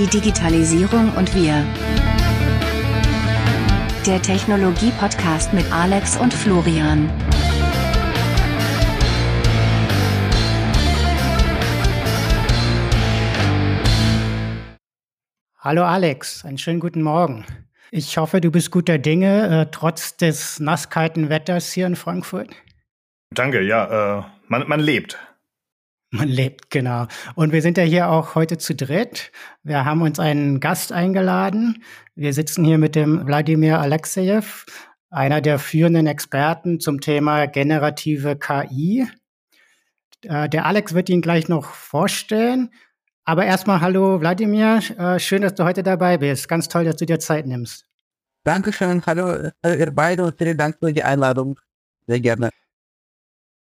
Die Digitalisierung und wir. Der Technologie-Podcast mit Alex und Florian. Hallo Alex, einen schönen guten Morgen. Ich hoffe, du bist guter Dinge, äh, trotz des nasskalten Wetters hier in Frankfurt. Danke, ja, äh, man, man lebt. Man lebt, genau. Und wir sind ja hier auch heute zu dritt. Wir haben uns einen Gast eingeladen. Wir sitzen hier mit dem Wladimir Alexejew, einer der führenden Experten zum Thema generative KI. Äh, der Alex wird ihn gleich noch vorstellen. Aber erstmal hallo Wladimir, äh, schön, dass du heute dabei bist. Ganz toll, dass du dir Zeit nimmst. Dankeschön, hallo äh, ihr beide und vielen Dank für die Einladung. Sehr gerne.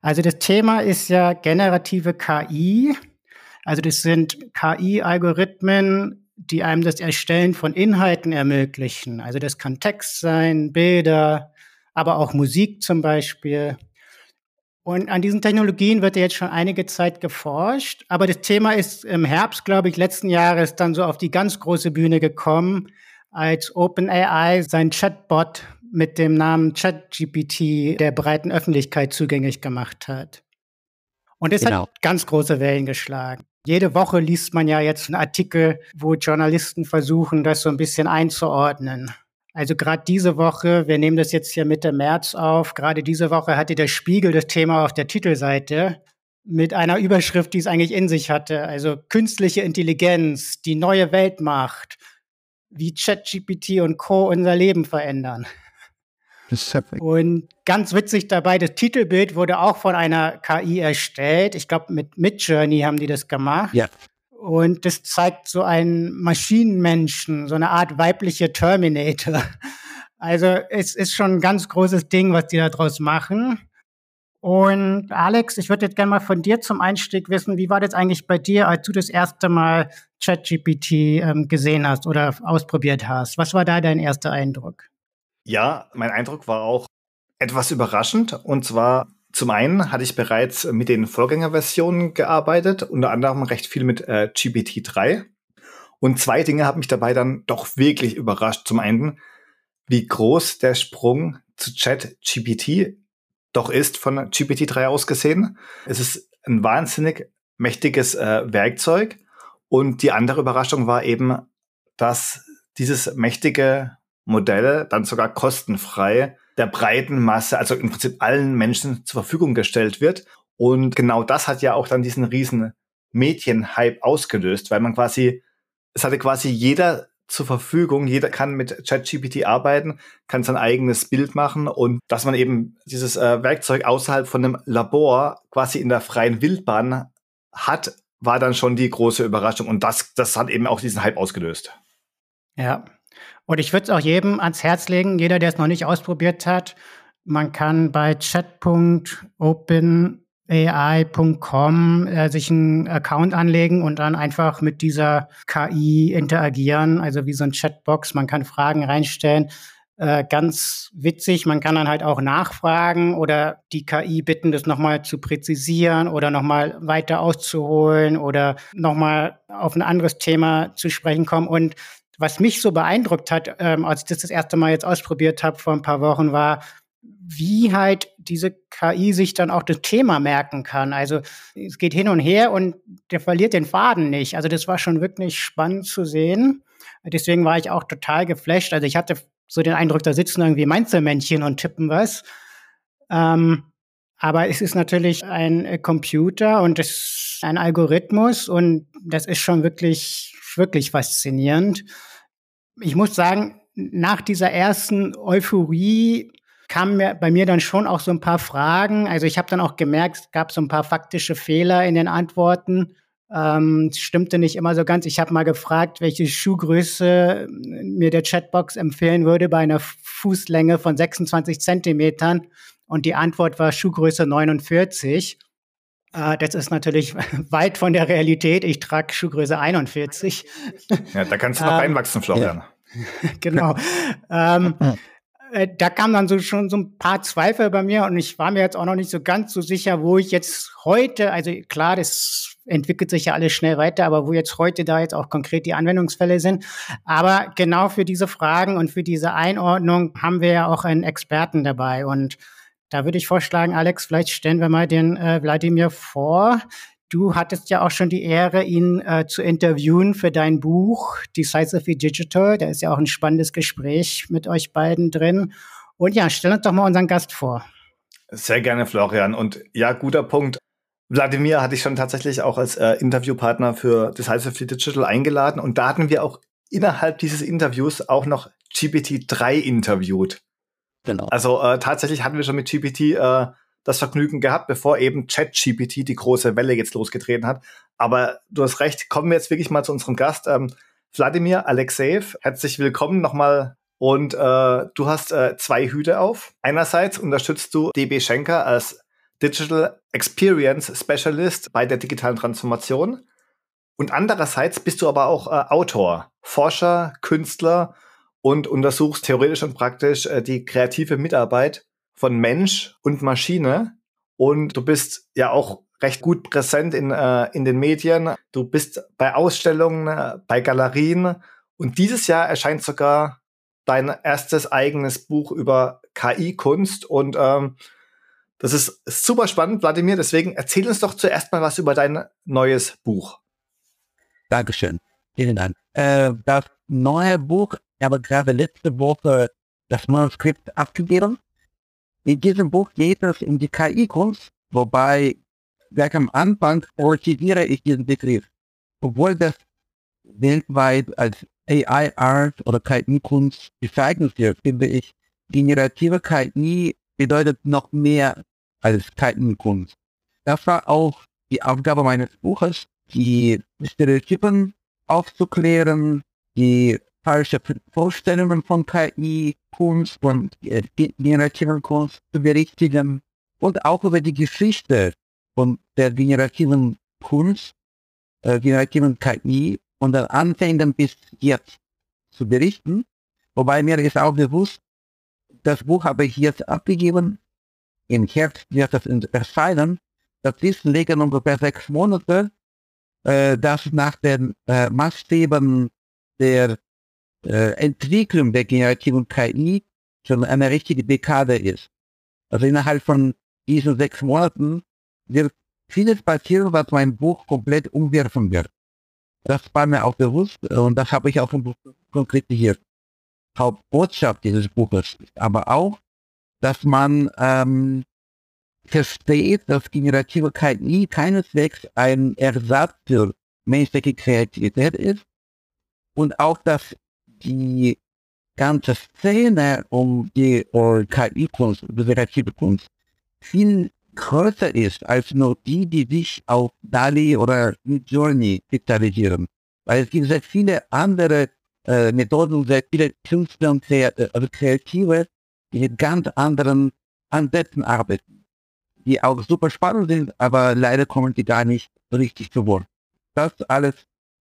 Also das Thema ist ja generative KI. Also das sind KI-Algorithmen, die einem das Erstellen von Inhalten ermöglichen. Also das kann Text sein, Bilder, aber auch Musik zum Beispiel. Und an diesen Technologien wird ja jetzt schon einige Zeit geforscht. Aber das Thema ist im Herbst, glaube ich, letzten Jahres dann so auf die ganz große Bühne gekommen, als OpenAI sein Chatbot mit dem Namen ChatGPT der breiten Öffentlichkeit zugänglich gemacht hat. Und es genau. hat ganz große Wellen geschlagen. Jede Woche liest man ja jetzt einen Artikel, wo Journalisten versuchen, das so ein bisschen einzuordnen. Also gerade diese Woche, wir nehmen das jetzt hier Mitte März auf, gerade diese Woche hatte der Spiegel das Thema auf der Titelseite mit einer Überschrift, die es eigentlich in sich hatte. Also künstliche Intelligenz, die neue Weltmacht, wie ChatGPT und Co. unser Leben verändern. Und ganz witzig dabei, das Titelbild wurde auch von einer KI erstellt. Ich glaube, mit Midjourney haben die das gemacht. Ja. Und das zeigt so einen Maschinenmenschen, so eine Art weibliche Terminator. Also es ist schon ein ganz großes Ding, was die da draus machen. Und Alex, ich würde jetzt gerne mal von dir zum Einstieg wissen, wie war das eigentlich bei dir, als du das erste Mal ChatGPT ähm, gesehen hast oder ausprobiert hast? Was war da dein erster Eindruck? Ja, mein Eindruck war auch etwas überraschend. Und zwar zum einen hatte ich bereits mit den Vorgängerversionen gearbeitet, unter anderem recht viel mit äh, GPT-3. Und zwei Dinge haben mich dabei dann doch wirklich überrascht. Zum einen, wie groß der Sprung zu Chat-GPT doch ist von GPT-3 aus gesehen. Es ist ein wahnsinnig mächtiges äh, Werkzeug. Und die andere Überraschung war eben, dass dieses mächtige Modell dann sogar kostenfrei der breiten Masse, also im Prinzip allen Menschen zur Verfügung gestellt wird. Und genau das hat ja auch dann diesen riesen Medienhype ausgelöst, weil man quasi, es hatte quasi jeder zur Verfügung, jeder kann mit ChatGPT arbeiten, kann sein eigenes Bild machen und dass man eben dieses äh, Werkzeug außerhalb von einem Labor quasi in der freien Wildbahn hat, war dann schon die große Überraschung und das, das hat eben auch diesen Hype ausgelöst. Ja, und ich würde es auch jedem ans Herz legen, jeder, der es noch nicht ausprobiert hat, man kann bei chat.openai.com äh, sich einen Account anlegen und dann einfach mit dieser KI interagieren, also wie so ein Chatbox. Man kann Fragen reinstellen. Äh, ganz witzig, man kann dann halt auch nachfragen oder die KI bitten, das nochmal zu präzisieren oder nochmal weiter auszuholen oder nochmal auf ein anderes Thema zu sprechen kommen. Und was mich so beeindruckt hat, ähm, als ich das das erste Mal jetzt ausprobiert habe vor ein paar Wochen, war, wie halt diese KI sich dann auch das Thema merken kann. Also es geht hin und her und der verliert den Faden nicht. Also das war schon wirklich spannend zu sehen. Deswegen war ich auch total geflasht. Also ich hatte so den Eindruck, da sitzen irgendwie Mainzelmännchen und tippen was. Ähm, aber es ist natürlich ein Computer und es ist ein Algorithmus und das ist schon wirklich, wirklich faszinierend ich muss sagen, nach dieser ersten Euphorie kamen mir, bei mir dann schon auch so ein paar Fragen. Also ich habe dann auch gemerkt, es gab so ein paar faktische Fehler in den Antworten. Ähm, es stimmte nicht immer so ganz. Ich habe mal gefragt, welche Schuhgröße mir der Chatbox empfehlen würde bei einer Fußlänge von 26 Zentimetern. Und die Antwort war Schuhgröße 49. Äh, das ist natürlich weit von der Realität. Ich trage Schuhgröße 41. Ja, da kannst du noch ähm, reinwachsen, Florian. genau. ähm, äh, da kam dann so schon so ein paar Zweifel bei mir und ich war mir jetzt auch noch nicht so ganz so sicher, wo ich jetzt heute, also klar, das entwickelt sich ja alles schnell weiter, aber wo jetzt heute da jetzt auch konkret die Anwendungsfälle sind. Aber genau für diese Fragen und für diese Einordnung haben wir ja auch einen Experten dabei und da würde ich vorschlagen, Alex, vielleicht stellen wir mal den äh, Wladimir vor. Du hattest ja auch schon die Ehre, ihn äh, zu interviewen für dein Buch Decisively Digital. Da ist ja auch ein spannendes Gespräch mit euch beiden drin. Und ja, stell uns doch mal unseren Gast vor. Sehr gerne, Florian. Und ja, guter Punkt. Wladimir hatte ich schon tatsächlich auch als äh, Interviewpartner für Decisively Digital eingeladen. Und da hatten wir auch innerhalb dieses Interviews auch noch GPT-3 interviewt. Genau. Also äh, tatsächlich hatten wir schon mit GPT äh, das Vergnügen gehabt, bevor eben ChatGPT die große Welle jetzt losgetreten hat. Aber du hast recht, kommen wir jetzt wirklich mal zu unserem Gast. Ähm, Wladimir Alexeev, herzlich willkommen nochmal. Und äh, du hast äh, zwei Hüte auf. Einerseits unterstützt du DB Schenker als Digital Experience Specialist bei der digitalen Transformation. Und andererseits bist du aber auch äh, Autor, Forscher, Künstler und untersuchst theoretisch und praktisch äh, die kreative Mitarbeit von Mensch und Maschine. Und du bist ja auch recht gut präsent in, äh, in den Medien. Du bist bei Ausstellungen, bei Galerien. Und dieses Jahr erscheint sogar dein erstes eigenes Buch über KI-Kunst. Und ähm, das ist super spannend, Wladimir. Deswegen erzähl uns doch zuerst mal was über dein neues Buch. Dankeschön. Vielen Dank. Äh, das neue Buch, habe gerade letzte Woche das Manuskript abgegeben. In diesem Buch geht es um die KI-Kunst, wobei gleich am Anfang relativiere ich diesen Begriff. Obwohl das weltweit als AI-Art oder KI-Kunst bezeichnet wird, finde ich, generative KI bedeutet noch mehr als KI-Kunst. Das war auch die Aufgabe meines Buches, die Stereotypen aufzuklären, die falsche Vorstellungen von KI, Kunst und äh, generativen Kunst zu berichtigen und auch über die Geschichte von der generativen Kunst, äh, generativen KI und den Anfängen bis jetzt zu berichten. Wobei mir ist auch bewusst, das Buch habe ich jetzt abgegeben. Im Herbst wird das erscheinen. Das ist liegen ungefähr sechs Monate, äh, das nach den äh, Maßstäben der äh, Entwicklung der generativen KI schon eine richtige Dekade ist. Also innerhalb von diesen sechs Monaten wird vieles passieren, was mein Buch komplett umwerfen wird. Das war mir auch bewusst und das habe ich auch im Buch konkretisiert. Hauptbotschaft dieses Buches ist aber auch, dass man ähm, versteht, dass generative KI keineswegs ein Ersatz für menschliche Kreativität ist und auch, dass die ganze Szene um die KI-Kunst, generative Kunst, viel größer ist als nur die, die sich auf DALI oder Journey spezialisieren. Weil es gibt sehr viele andere äh, Methoden, sehr viele Künstler und äh, also Kreative, die mit ganz anderen Ansätzen arbeiten, die auch super spannend sind, aber leider kommen die gar nicht richtig zu Wort. Das alles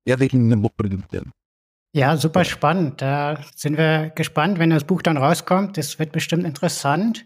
werde ich in dem Buch präsentieren. Ja, super spannend. Da sind wir gespannt, wenn das Buch dann rauskommt. Das wird bestimmt interessant.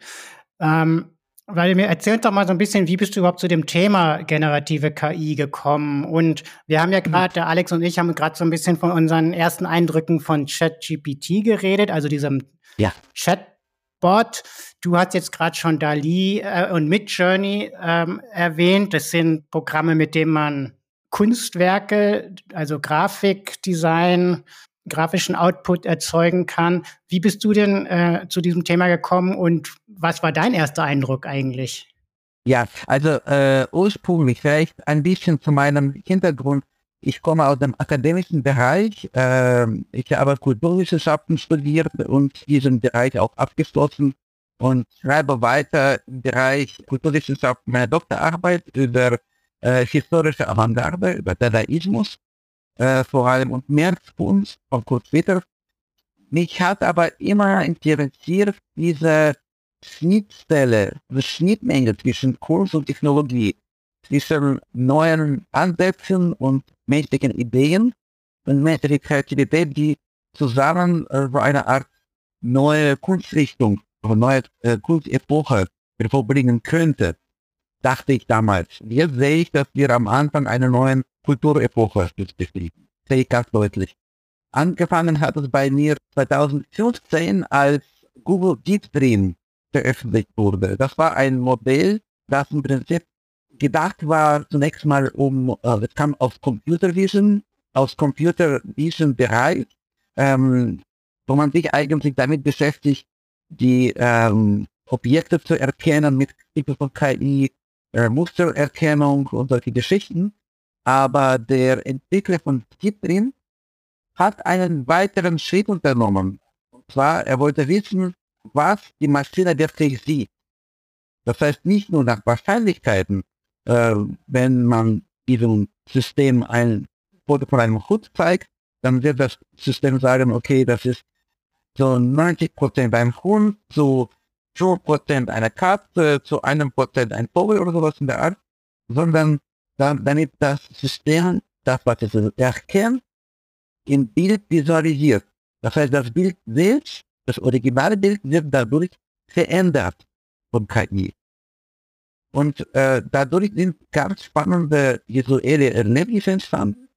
Ähm, weil mir erzählt doch mal so ein bisschen, wie bist du überhaupt zu dem Thema generative KI gekommen? Und wir haben ja mhm. gerade, der Alex und ich haben gerade so ein bisschen von unseren ersten Eindrücken von ChatGPT geredet, also diesem ja. Chatbot. Du hast jetzt gerade schon Dali äh, und Midjourney ähm, erwähnt. Das sind Programme, mit denen man Kunstwerke, also Grafikdesign, grafischen Output erzeugen kann. Wie bist du denn äh, zu diesem Thema gekommen und was war dein erster Eindruck eigentlich? Ja, also äh, ursprünglich vielleicht ein bisschen zu meinem Hintergrund. Ich komme aus dem akademischen Bereich. Äh, ich habe Kulturwissenschaften studiert und diesen Bereich auch abgeschlossen und schreibe weiter im Bereich Kulturwissenschaften meine Doktorarbeit über äh, historische Avantgarde, über Dadaismus, äh, vor allem und Märzkunst und kurz später. Mich hat aber immer interessiert diese Schnittstelle, die Schnittmenge zwischen Kunst und Technologie, zwischen neuen Ansätzen und menschlichen Ideen und menschlicher Kreativität, die zusammen äh, eine Art neue Kunstrichtung, eine neue äh, Kunstepoche hervorbringen könnte, dachte ich damals. Jetzt sehe ich, dass wir am Anfang einer neuen Kulturepoche beschäftigen. Sehe ich ganz deutlich. Angefangen hat es bei mir 2015, als Google Deep Dream veröffentlicht wurde. Das war ein Modell, das im Prinzip gedacht war zunächst mal um, äh, kam aus Computer Vision, aus Computer Vision Bereich, ähm, wo man sich eigentlich damit beschäftigt, die ähm, Objekte zu erkennen mit Hilfe von KI, äh, Mustererkennung und solche Geschichten. Aber der Entwickler von Kitrin hat einen weiteren Schritt unternommen. Und zwar, er wollte wissen, was die Maschine wirklich sieht. Das heißt nicht nur nach Wahrscheinlichkeiten, äh, wenn man diesem System ein Foto von einem Hut zeigt, dann wird das System sagen, okay, das ist so 90% beim Hund, so 2% eine Katze, zu einem Prozent ein Vogel oder sowas in der Art, sondern damit das System das, was es erkennt, im Bild visualisiert. Das heißt, das Bild selbst, das originale Bild wird dadurch verändert von KI. Und äh, dadurch sind ganz spannende visuelle Erlebnisse entstanden,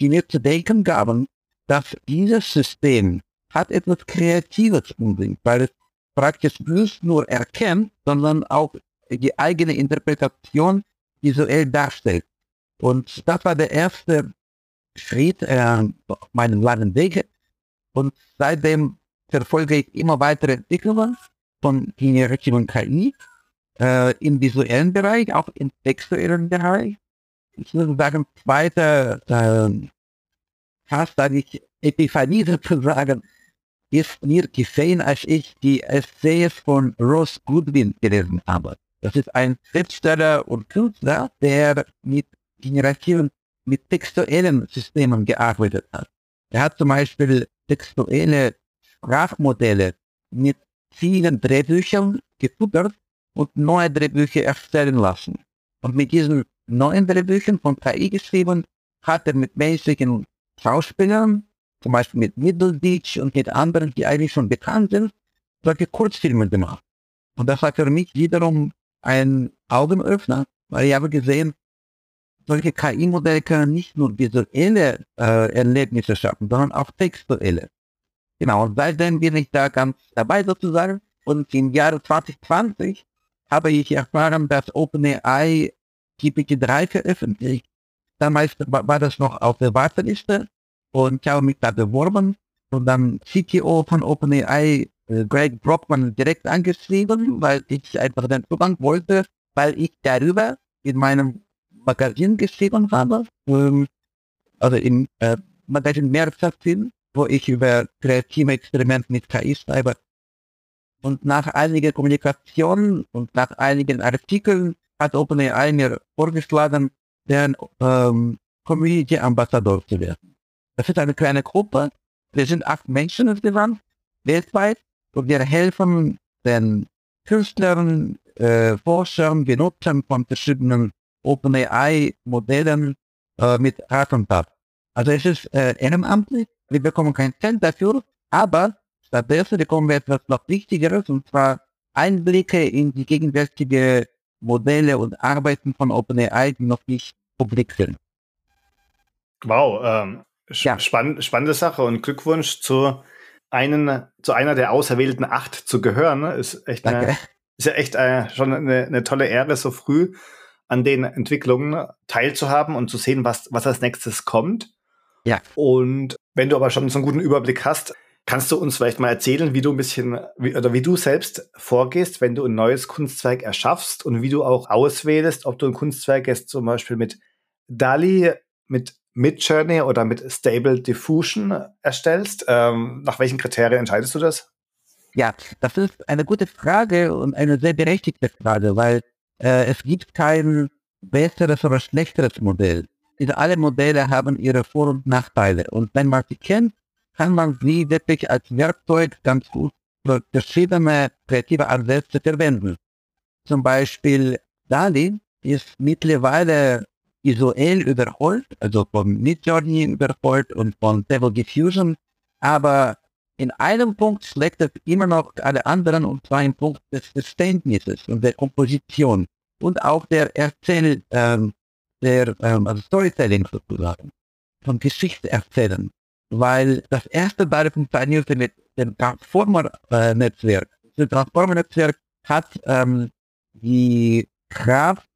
die mir zu denken gaben, dass dieses System hat etwas Kreatives unbedingt, weil es praktisch nicht nur erkennt, sondern auch die eigene Interpretation visuell darstellt. Und das war der erste Schritt äh, auf meinem langen Weg. Und seitdem verfolge ich immer weitere Entwicklungen von generativen KI äh, im visuellen Bereich, auch im textuellen Bereich. Ich würde sagen, zweiter äh, fast eigentlich Epiphanie sozusagen ist mir geschehen, als ich die Essays von Ross Goodwin gelesen habe. Das ist ein Schriftsteller und Künstler, der mit generativen, mit textuellen Systemen gearbeitet hat. Er hat zum Beispiel textuelle Sprachmodelle mit vielen Drehbüchern gefuttert und neue Drehbücher erstellen lassen. Und mit diesen neuen Drehbüchern von KI geschrieben, hat er mit menschlichen Schauspielern, zum Beispiel mit Middleditch und mit anderen, die eigentlich schon bekannt sind, solche Kurzfilme gemacht. Und das war für mich wiederum ein Augenöffner, weil ich habe gesehen, solche KI-Modelle können nicht nur visuelle äh, Erlebnisse schaffen, sondern auch textuelle. Genau, und seitdem bin ich da ganz dabei sozusagen. Und im Jahre 2020 habe ich erfahren, dass OpenAI GPT-3 veröffentlicht. Damals war das noch auf der Warteliste und ich habe mich da beworben und dann CTO von OpenAI, äh, Greg Brockman, direkt angeschrieben, weil ich einfach den Zugang wollte, weil ich darüber in meinem Magazin geschrieben habe, ähm, also im äh, Magazin Mehrfachsinn, wo ich über kreative Experimente mit KI schreibe. Und nach einiger Kommunikation und nach einigen Artikeln hat OpenAI mir vorgeschlagen, deren ähm, Community Ambassador zu werden. Das ist eine kleine Gruppe. Wir sind acht Menschen insgesamt, weltweit. Und wir helfen den Künstlern, äh, Forschern, Benutzern von verschiedenen OpenAI-Modellen äh, mit Rat und Tat. Also es ist äh, ehrenamtlich, wir bekommen kein Cent dafür, aber stattdessen bekommen wir etwas noch Wichtigeres, und zwar Einblicke in die gegenwärtige Modelle und Arbeiten von OpenAI, die noch nicht publik sind. Wow, ähm, ja. spann spannende Sache und Glückwunsch zu, einen, zu einer der auserwählten acht zu gehören. Ist echt eine, ist ja echt äh, schon eine, eine tolle Ehre, so früh an den Entwicklungen teilzuhaben und zu sehen, was, was als nächstes kommt. Ja. Und wenn du aber schon so einen guten Überblick hast, kannst du uns vielleicht mal erzählen, wie du ein bisschen, wie, oder wie du selbst vorgehst, wenn du ein neues Kunstwerk erschaffst und wie du auch auswählst, ob du ein Kunstwerk jetzt zum Beispiel mit DALI, mit Midjourney oder mit Stable Diffusion erstellst. Ähm, nach welchen Kriterien entscheidest du das? Ja, das ist eine gute Frage und eine sehr berechtigte Frage, weil äh, es gibt kein besseres oder schlechteres Modell. Diese alle Modelle haben ihre Vor- und Nachteile. Und wenn man sie kennt, kann man sie wirklich als Werkzeug ganz gut für verschiedene kreative Ansätze verwenden. Zum Beispiel DALI ist mittlerweile visuell überholt, also von Midjourney überholt und von Stable Diffusion, aber in einem Punkt schlägt es immer noch alle anderen, und zwar im Punkt des Verständnisses und der Komposition und auch der Erzähl, ähm, der ähm, also Storytelling sozusagen, von Geschichtserzählen. Weil das erste beide funktionierte mit dem Transformer-Netzwerk. Das Transformer-Netzwerk hat ähm, die Kraft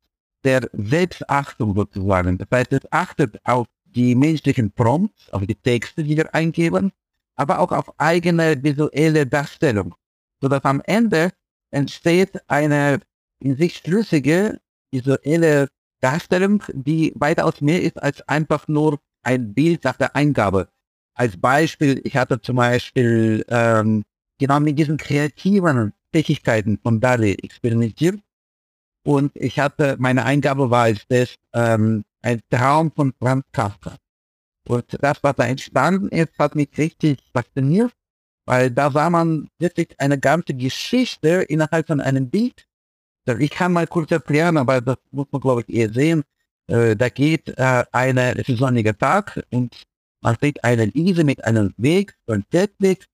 der Selbstachtung sozusagen. Das heißt, es achtet auf die menschlichen Prompts, auf die Texte, die wir eingeben, aber auch auf eigene visuelle Darstellung, sodass am Ende entsteht eine in sich schlüssige visuelle Darstellung, die weitaus mehr ist als einfach nur ein Bild nach der Eingabe. Als Beispiel, ich hatte zum Beispiel ähm, genau mit diesen kreativen Fähigkeiten von Dali experimentiert und ich hatte, meine Eingabe war als das ähm, ein Traum von Franz Kafka. Und das, was da entstanden ist, hat mich richtig fasziniert, weil da sah man wirklich eine ganze Geschichte innerhalb von einem Bild. Ich kann mal kurz erklären, aber das muss man, glaube ich, eher sehen. Äh, da geht äh, eine, es ist sonniger Tag und man sieht eine Wiese mit einem Weg, so ein Feldweg.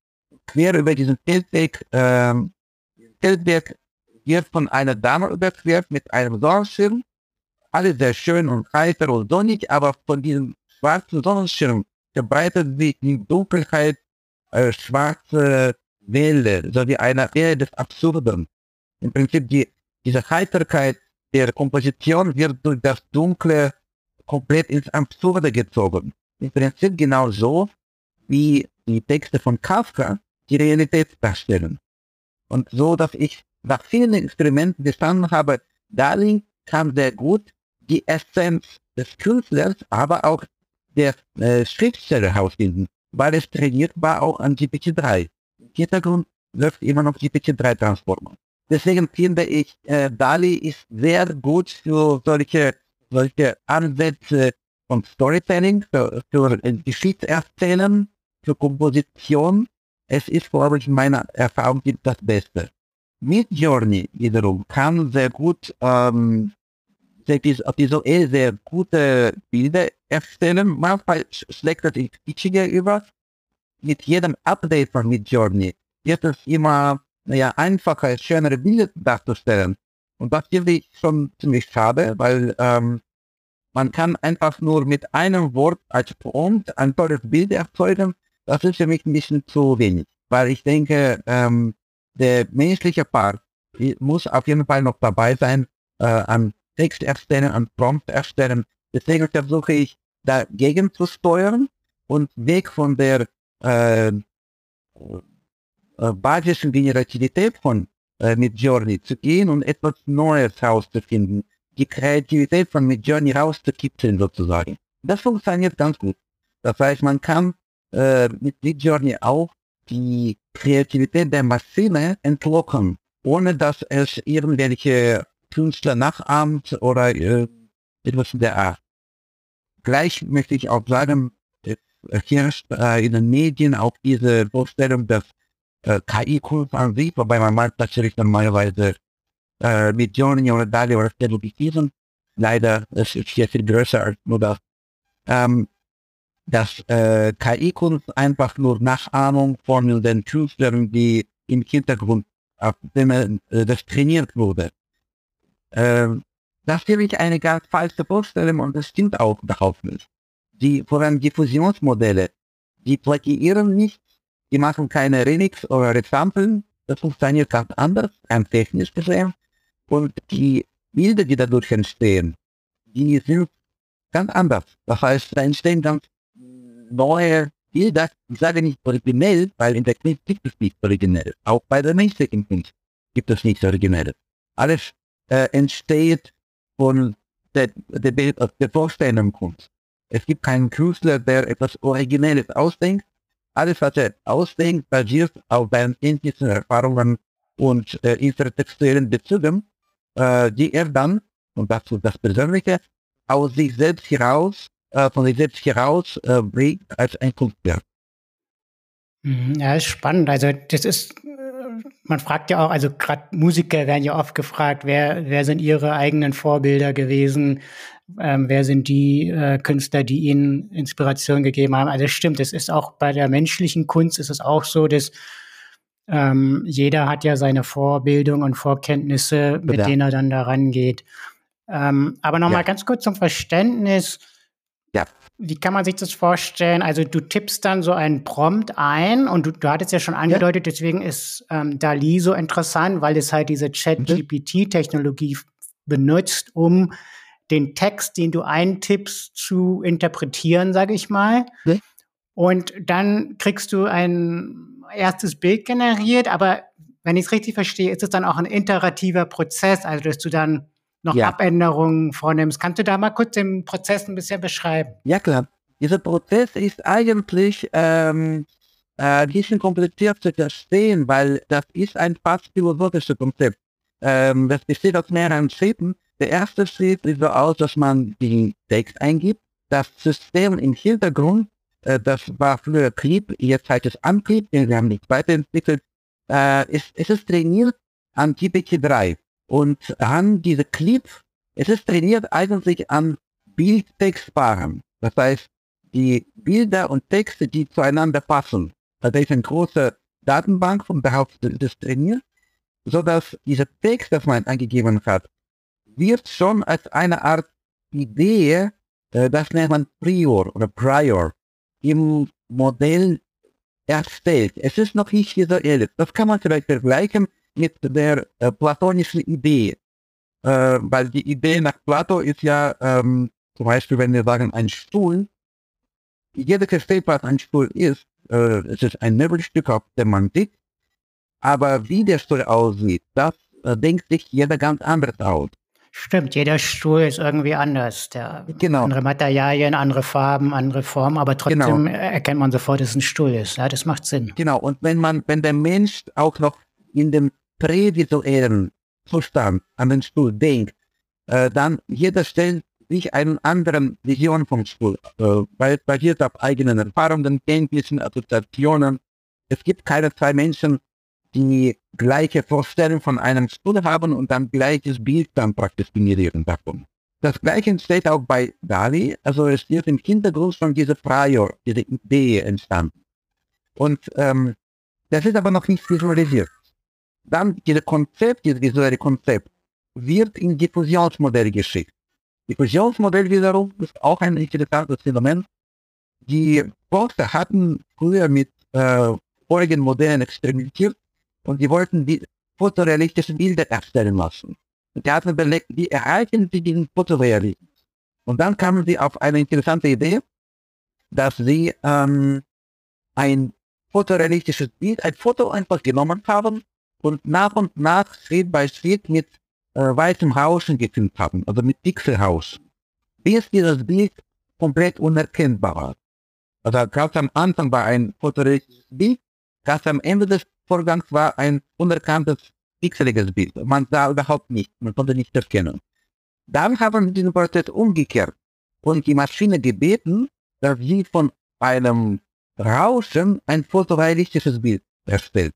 Quer über diesen Feldweg, ähm, Feldweg wird von einer Dame überquert mit einem Sonnenschirm. Alles sehr schön und heiter und sonnig, aber von diesem schwarzen Sonnenschirm verbreitet sich in Dunkelheit äh, schwarze Welle, so wie eine Welle des Absurden. Im Prinzip die, diese Heiterkeit der Komposition wird durch das Dunkle komplett ins Absurde gezogen. Im Prinzip genau so, wie die Texte von Kafka die Realität darstellen. Und so, dass ich nach vielen Experimenten verstanden habe, darin kam sehr gut die Essenz des Künstlers, aber auch der äh, Schriftsteller herausfinden, weil es trainiert war auch an GPT-3. Im Hintergrund läuft immer noch GPT-3-Transformer. Deswegen finde ich, äh, DALI ist sehr gut für solche, solche Ansätze von Storytelling, für, für Geschichtserzählen, für Komposition. Es ist, glaube ich, meiner Erfahrung das Beste. Midjourney wiederum kann sehr gut ähm, sehr, visuell sehr gute Bilder erstellen. Manchmal schlägt das ins Kitschige über. Mit jedem Update von Midjourney wird es immer naja, einfacher, schönere Bilder darzustellen. Und das finde ich schon ziemlich schade, weil ähm, man kann einfach nur mit einem Wort als Prompt ein tolles Bild erzeugen. Das ist für mich ein bisschen zu wenig, weil ich denke, ähm, der menschliche Part muss auf jeden Fall noch dabei sein, äh, an Text erstellen, an Prompt erstellen. Deswegen versuche ich dagegen zu steuern und weg von der äh, äh, basischen Generativität von äh, Midjourney zu gehen und etwas Neues herauszufinden, die Kreativität von Midjourney rauszukitzeln sozusagen. Das funktioniert ganz gut. Das heißt, man kann äh, mit Midjourney auch die Kreativität der Maschine entlocken, ohne dass es irgendwelche Künstler nachahmt oder äh, etwas der Art. Gleich möchte ich auch sagen, es herrscht äh, in den Medien auch diese Vorstellung, dass äh, KI-Kunst an sich, wobei man meint natürlich normalerweise äh, mit Journey oder Dali oder Stabilisieren. Leider, es ist hier viel größer als nur das. Ähm, dass äh, KI-Kunst einfach nur Nachahmung von den Künstlern, die im Hintergrund auf dem äh, das trainiert wurde. Ähm, das finde ich eine ganz falsche Vorstellung und das stimmt auch überhaupt nicht. Die, vor allem die Fusionsmodelle, die plagiieren nicht, die machen keine Remix oder Resamplen, das funktioniert ganz anders, rein technisch gesehen. Und die Bilder, die dadurch entstehen, die sind ganz anders. Das heißt, da entstehen ganz neue Bilder, ich sage nicht originell, weil in der Kunst gibt es nicht originell. Auch bei der menschlichen Kunst gibt es nichts originelles. Alles äh, entsteht von der, der, der, der Vorstellung Kunst. Es gibt keinen Künstler, der etwas Originelles ausdenkt. Alles, was er ausdenkt, basiert auf seinen Kenntnissen, Erfahrungen und äh, intertextuellen Bezügen, äh, die er dann, und das ist das Persönliche, aus sich selbst heraus äh, von sich selbst heraus äh, als ein Kunstwerk. Mhm, ja, ist spannend. Also das ist, äh, man fragt ja auch, also gerade Musiker werden ja oft gefragt, wer, wer sind ihre eigenen Vorbilder gewesen. ähm, wer sind die äh, Künstler, die ihnen Inspiration gegeben haben. Also stimmt, es ist auch bei der menschlichen Kunst ist es auch so, dass ähm, jeder hat ja seine Vorbildung und Vorkenntnisse, mit ja. denen er dann da rangeht. Ähm, aber nochmal ja. ganz kurz zum Verständnis. Ja. Wie kann man sich das vorstellen? Also du tippst dann so einen Prompt ein und du, du hattest ja schon angedeutet, ja. deswegen ist ähm, DALI so interessant, weil es halt diese Chat-GPT-Technologie benutzt, um den Text, den du eintippst, zu interpretieren, sage ich mal. Ja. Und dann kriegst du ein erstes Bild generiert, aber wenn ich es richtig verstehe, ist es dann auch ein iterativer Prozess, also dass du dann noch ja. Abänderungen vornimmst. Kannst du da mal kurz den Prozess ein bisschen beschreiben? Ja, klar. Dieser Prozess ist eigentlich ähm, äh, ein bisschen kompliziert zu verstehen, weil das ist ein fast philosophisches Konzept. Ähm, das besteht aus mehreren Schritten. Der erste Schritt sieht so aus, dass man den Text eingibt. Das System im Hintergrund, äh, das war früher Clip, jetzt heißt es Antrieb, wir haben nicht weiterentwickelt, äh, ist, es ist trainiert an GPT-3. Und an diese Clip, es ist trainiert eigentlich an Bildtextpaaren. Das heißt, die Bilder und Texte, die zueinander passen. Also ist eine große Datenbank und darauf das trainiert, so dass dieser Text, das man eingegeben hat, wird schon als eine Art Idee, äh, das nennt man Prior oder Prior, im Modell erstellt. Es ist noch nicht visuell. Das kann man vielleicht vergleichen mit der äh, platonischen Idee. Äh, weil die Idee nach Plato ist ja, ähm, zum Beispiel, wenn wir sagen, ein Stuhl, jeder versteht, was ein Stuhl ist. Äh, es ist ein Möbelstück, auf dem man sitzt. Aber wie der Stuhl aussieht, das äh, denkt sich jeder ganz anders aus. Stimmt, jeder Stuhl ist irgendwie anders. Der genau. Andere Materialien, andere Farben, andere Formen, aber trotzdem genau. erkennt man sofort, dass es ein Stuhl ist. Ja, das macht Sinn. Genau, und wenn man, wenn der Mensch auch noch in dem prävisuellen Zustand an den Stuhl denkt, äh, dann jeder stellt sich einen anderen Vision vom Stuhl, äh, weil basiert auf eigenen Erfahrungen, Kenntnissen, Assoziationen. Es gibt keine zwei Menschen, die gleiche Vorstellung von einem Stuhl haben und dann gleiches Bild dann praktisch generieren davon. Das gleiche entsteht auch bei Dali, also es wird im Hintergrund von dieser Prior, diese Idee entstanden. Und ähm, das ist aber noch nicht visualisiert. Dann dieses Konzept, dieses visuelle Konzept, wird in Diffusionsmodell geschickt. Diffusionsmodell wiederum ist auch ein interessantes Phänomen. Die Forscher hatten früher mit äh, vorigen Modellen experimentiert und die wollten die fotorealistischen Bilder erstellen lassen. Und die hatten überlegt, wie erreichen sie diesen Fotorealismus? Und dann kamen sie auf eine interessante Idee, dass sie ähm, ein fotorealistisches Bild, ein Foto einfach genommen haben und nach und nach Schritt bei Schritt mit äh, weißem Rauschen gefilmt haben, also mit Pixelrauschen, bis dieses Bild komplett unerkennbar war. Also ganz am Anfang war ein fotorealistisches Bild, ganz am Ende des Vorgangs war ein unerkanntes pixeliges Bild. Man sah überhaupt nicht, man konnte nicht erkennen. Dann haben wir diesen Prozess umgekehrt und die Maschine gebeten, dass sie von einem Rauschen ein fotorealistisches Bild erstellt.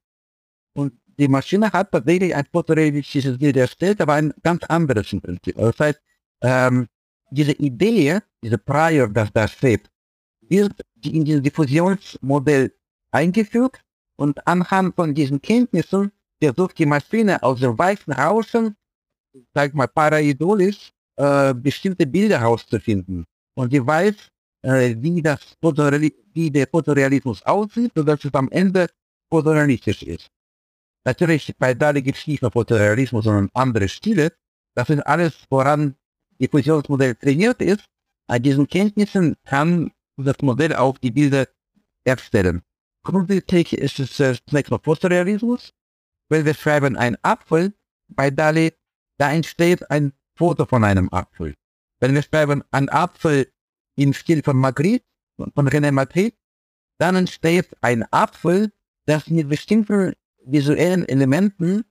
Und die Maschine hat tatsächlich ein fotorealistisches Bild erstellt, aber ein ganz anderes im Prinzip. Das heißt, ähm, diese Idee, diese Prior, das da steht, wird in dieses Diffusionsmodell eingeführt und anhand von diesen Kenntnissen versucht die Maschine aus dem weißen Rauschen, sag mal paraidolisch, äh, bestimmte Bilder herauszufinden. Und die weiß, äh, wie, das wie der Fotorealismus aussieht, sodass es am Ende fotorealistisch ist. Natürlich, bei Dali gibt es nicht nur Fotorealismus, sondern andere Stile. Das ist alles, woran die Fusionsmodell trainiert ist. An diesen Kenntnissen kann das Modell auch die Bilder erstellen. Grundsätzlich ist es zunächst mal Fotorealismus. Wenn wir schreiben ein Apfel bei Dali, da entsteht ein Foto von einem Apfel. Wenn wir schreiben ein Apfel im Stil von Magritte, von René Magritte, dann entsteht ein Apfel, das mit bestimmten visuellen Elementen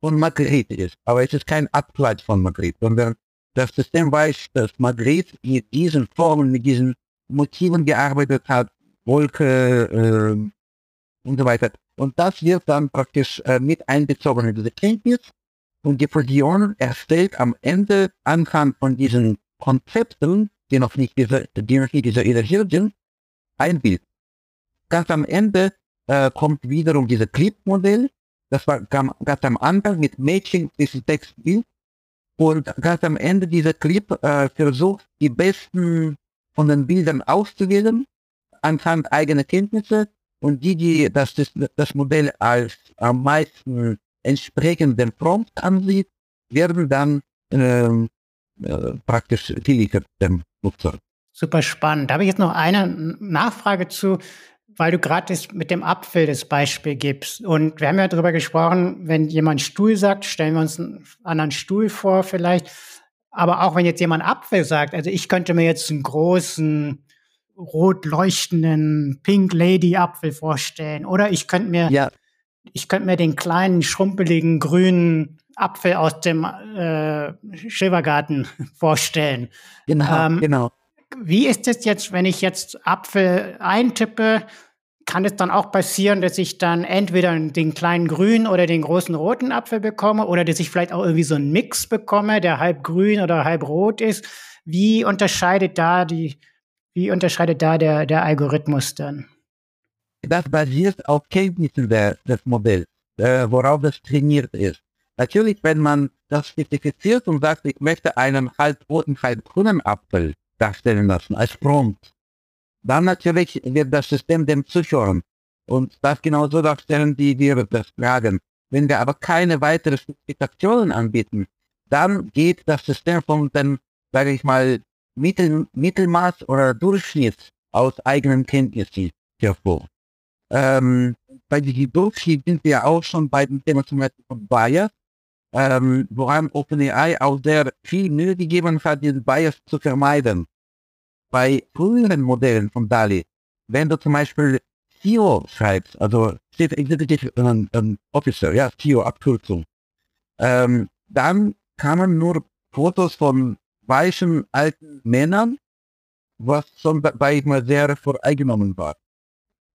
von Magritte ist. Aber es ist kein Abkleid von Magritte, sondern das System weiß, dass Magritte mit diesen Formen, mit diesen Motiven gearbeitet hat, Wolke äh, und so weiter. Und das wird dann praktisch äh, mit einbezogen in diese Kenntnis und die Fusion erstellt am Ende anhand von diesen Konzepten, die noch nicht, diese, die noch nicht visualisiert sind, ein Bild. Ganz am Ende äh, kommt wiederum dieses Clip-Modell. Das war ganz am Anfang mit Matching zwischen Text Bild. Und ganz am Ende dieser Clip äh, versucht, die besten von den Bildern auszuwählen, anhand eigener Kenntnisse. Und die, die das, das, das Modell als am meisten entsprechenden Prompt ansieht, werden dann ähm, äh, praktisch geliefert dem Nutzer. Super spannend. Da habe ich jetzt noch eine Nachfrage zu, weil du gerade mit dem Apfel das Beispiel gibst. Und wir haben ja darüber gesprochen, wenn jemand Stuhl sagt, stellen wir uns einen anderen Stuhl vor vielleicht. Aber auch wenn jetzt jemand Apfel sagt, also ich könnte mir jetzt einen großen, rot leuchtenden Pink Lady Apfel vorstellen. Oder ich könnte mir, ja. ich könnte mir den kleinen, schrumpeligen, grünen Apfel aus dem äh, Schillergarten vorstellen. Genau, ähm, genau. Wie ist es jetzt, wenn ich jetzt Apfel eintippe? Kann es dann auch passieren, dass ich dann entweder den kleinen grünen oder den großen roten Apfel bekomme oder dass ich vielleicht auch irgendwie so einen Mix bekomme, der halb grün oder halb rot ist? Wie unterscheidet da die, wie unterscheidet da der, der Algorithmus dann? Das basiert auf Kenntnissen des Modells, äh, worauf das trainiert ist. Natürlich, wenn man das spezifiziert und sagt, ich möchte einen halb roten, halb grünen Apfel, darstellen lassen als Prompt. Dann natürlich wird das System dem zuhören und das genauso darstellen, wie wir das fragen. Wenn wir aber keine weiteren Spezifikationen anbieten, dann geht das System von dem, sage ich mal, Mittel, Mittelmaß oder Durchschnitt aus eigenen Kenntnissen hervor. Ähm, bei Durchschnitt sind wir auch schon bei dem Thema zum Beispiel von Bias, ähm, woran OpenAI auch sehr viel Mühe gegeben hat, diesen Bias zu vermeiden. Bei früheren Modellen von DALI, wenn du zum Beispiel CEO schreibst, also Chief Executive um, um Officer, ja, CEO Abkürzung, ähm, dann kamen nur Fotos von weichen alten Männern, was schon bei mal sehr voreingenommen war.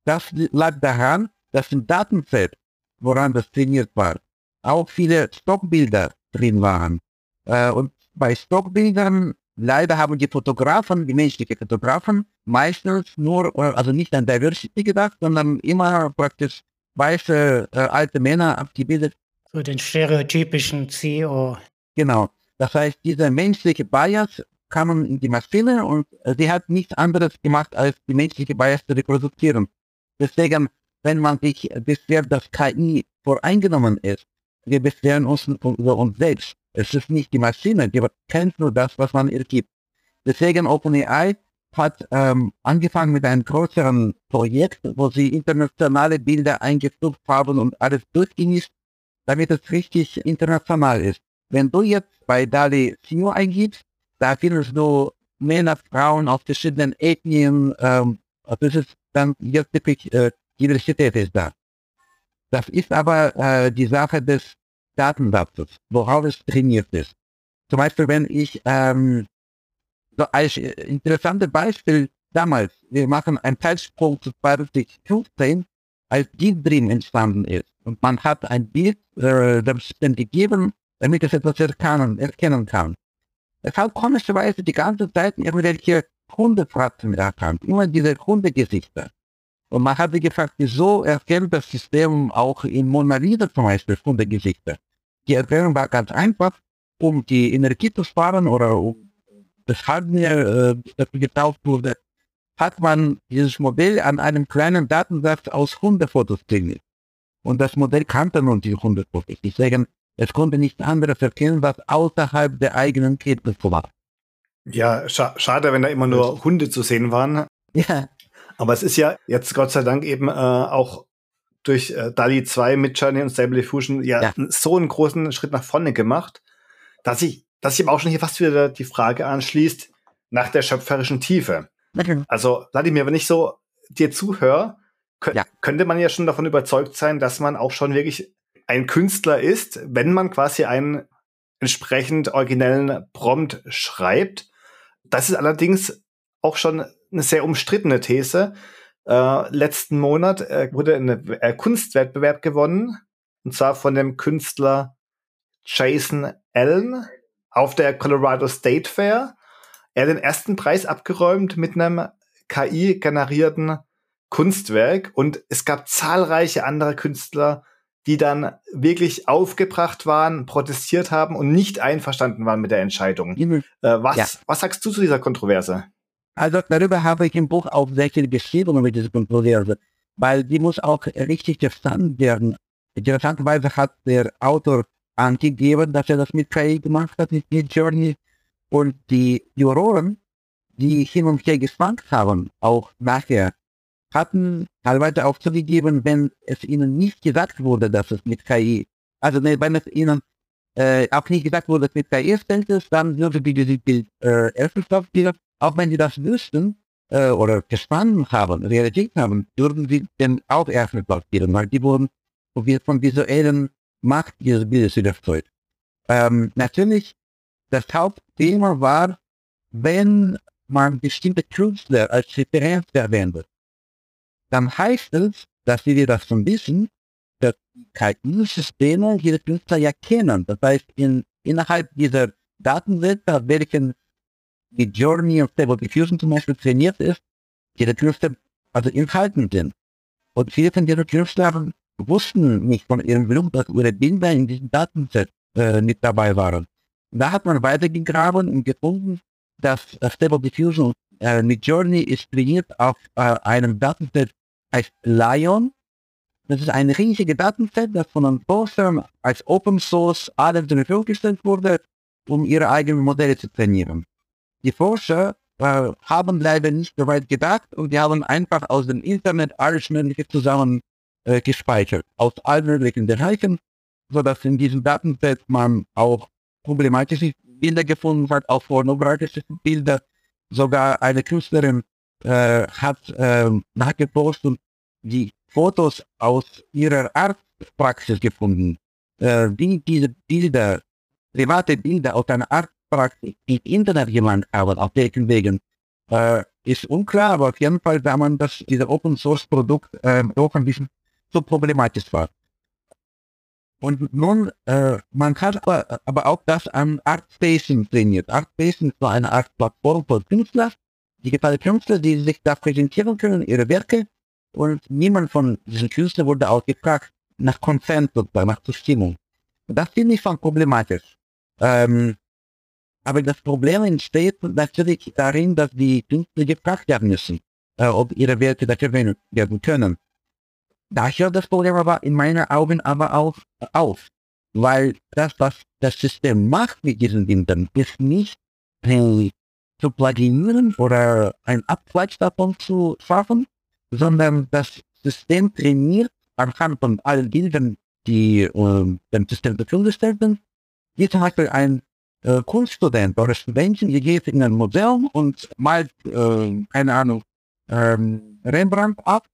Das lag daran, dass im Datenset, woran das trainiert war, auch viele Stockbilder drin waren. Äh, und bei Stockbildern, leider haben die Fotografen, die menschlichen Fotografen, meistens nur, also nicht an Diversity gedacht, sondern immer praktisch weiße äh, alte Männer abgebildet. So den stereotypischen CEO. Genau. Das heißt, dieser menschliche Bias kam in die Maschine und äh, sie hat nichts anderes gemacht, als die menschliche Bias zu reproduzieren. Deswegen, wenn man sich bisher das KI voreingenommen ist, wir beschweren uns über uns selbst. Es ist nicht die Maschine, die kennt nur das, was man ihr gibt. Deswegen OpenAI hat ähm, angefangen mit einem größeren Projekt, wo sie internationale Bilder eingestuft haben und alles durchgenießt, damit es richtig international ist. Wenn du jetzt bei DALI Sino eingibst, da findest du Männer, Frauen aus verschiedenen Ethnien, ähm, das ist dann jetzt wirklich, äh, Diversität ist da. Das ist aber äh, die Sache des Datensatzes, worauf es trainiert ist. Zum Beispiel, wenn ich ähm, so als interessantes Beispiel damals, wir machen einen Zeitsprung zu 2015, als Deep Dream entstanden ist. Und man hat ein Bild äh, das dann gegeben, damit es etwas erkennen, erkennen kann. Es hat komischerweise die ganze Zeit irgendwelche Hundefratzen erkannt, immer diese Hundegesichter. Und man hatte gefragt, wieso erkennt das System auch in Mona Lisa zum Beispiel Hundegesichter? Die Erklärung war ganz einfach, um die Energie zu sparen oder um das Hardware, äh, das getauft wurde, hat man dieses Modell an einem kleinen Datensatz aus Hundefotos trainiert. Und das Modell kannte nun die Hundefotos. Deswegen, es konnte nicht anderes erkennen, was außerhalb der eigenen Kenntnisse war. Ja, scha schade, wenn da immer nur Hunde zu sehen waren. Ja. Aber es ist ja jetzt Gott sei Dank eben äh, auch durch äh, DALI 2 mit Journey und Stable Diffusion ja, ja, so einen großen Schritt nach vorne gemacht, dass ich, dass ich aber auch schon hier fast wieder die Frage anschließt nach der schöpferischen Tiefe. Mhm. Also, Vladimir, wenn ich so dir zuhöre, ja. könnte man ja schon davon überzeugt sein, dass man auch schon wirklich ein Künstler ist, wenn man quasi einen entsprechend originellen Prompt schreibt. Das ist allerdings auch schon eine sehr umstrittene These. Äh, letzten Monat äh, wurde ein äh, Kunstwettbewerb gewonnen, und zwar von dem Künstler Jason Allen auf der Colorado State Fair. er den ersten Preis abgeräumt mit einem KI-generierten Kunstwerk und es gab zahlreiche andere Künstler, die dann wirklich aufgebracht waren, protestiert haben und nicht einverstanden waren mit der Entscheidung. Äh, was, ja. was sagst du zu dieser Kontroverse? Also darüber habe ich im Buch auch sehr viel geschrieben über diese Kontroverse, weil die muss auch richtig verstanden werden. Interessanterweise hat der Autor angegeben, dass er das mit KI gemacht hat, mit Journey. Und die Juroren, die hin und her geschwankt haben, auch nachher, hatten teilweise auch zugegeben, wenn es ihnen nicht gesagt wurde, dass es mit KI, also ne, wenn es ihnen äh, auch nicht gesagt wurde, dass es mit KI ist, dann würde die dieses Bild äh, Erstenschaft auch wenn sie das wüssten äh, oder verstanden haben, realisiert haben, würden sie den auch Erstenschaft geben, weil die wurden von visuellen Macht dieses Bildes überzeugt. Ähm, natürlich, das Hauptthema war, wenn man bestimmte Künstler als Referenz verwendet dann heißt es, dass wir das schon wissen, dass KI-Systeme diese Künstler ja kennen. Das heißt, in, innerhalb dieser Datensätze, welchen die Journey of Stable Diffusion zum Beispiel trainiert ist, diese Künstler also enthalten sind. Und viele von diesen Künstlern wussten nicht von ihrem Blut, dass ihre Bilder in diesem Datenset äh, nicht dabei waren. Da hat man weitergegraben und gefunden, dass äh, Stable Diffusion äh, mit Journey ist trainiert auf äh, einem Datenset heißt Lion. Das ist ein riesiges Datenset, das von einem Forscher als Open Source allen zur Verfügung gestellt wurde, um ihre eigenen Modelle zu trainieren. Die Forscher äh, haben leider nicht so weit gedacht und die haben einfach aus dem Internet alles Mögliche zusammen äh, gespeichert, aus allen möglichen Bereichen, sodass in diesem Datenset man auch problematische Bilder gefunden hat, auch pornografische Bilder. Sogar eine Künstlerin äh, hat äh, nachgeforscht und die Fotos aus ihrer Arztpraxis gefunden. Äh, wie diese Bilder, private Bilder aus einer Arztpraxis im Internet jemand haben, auf welchen Wegen, äh, ist unklar, aber auf jeden Fall sah man, dass dieser Open Source Produkt äh, doch ein bisschen zu problematisch war. Und nun, äh, man hat aber, aber auch das an ArtStation trainiert. ArtStation war eine Art Plattform für Künstler, digitale Künstler, die sich da präsentieren können, ihre Werke. Und niemand von diesen Künstlern wurde auch gefragt nach Consent sozusagen, nach Zustimmung. Das finde ich schon problematisch. Ähm, aber das Problem entsteht natürlich darin, dass die Künstler gefragt werden müssen, äh, ob ihre Werke dafür werden können. Da hört das Problem aber in meinen Augen aber auch auf. Weil das, was das System macht mit diesen Bildern, ist nicht hey, zu pluginieren oder ein Abklatsch davon zu schaffen, sondern das System trainiert anhand von allen Bildern, die äh, dem System zur Verfügung gestellt sind, wie zum Beispiel ein äh, Kunststudent oder Studentin, die geht in ein Museum und malt, äh, keine Ahnung, ähm, Rembrandt ab,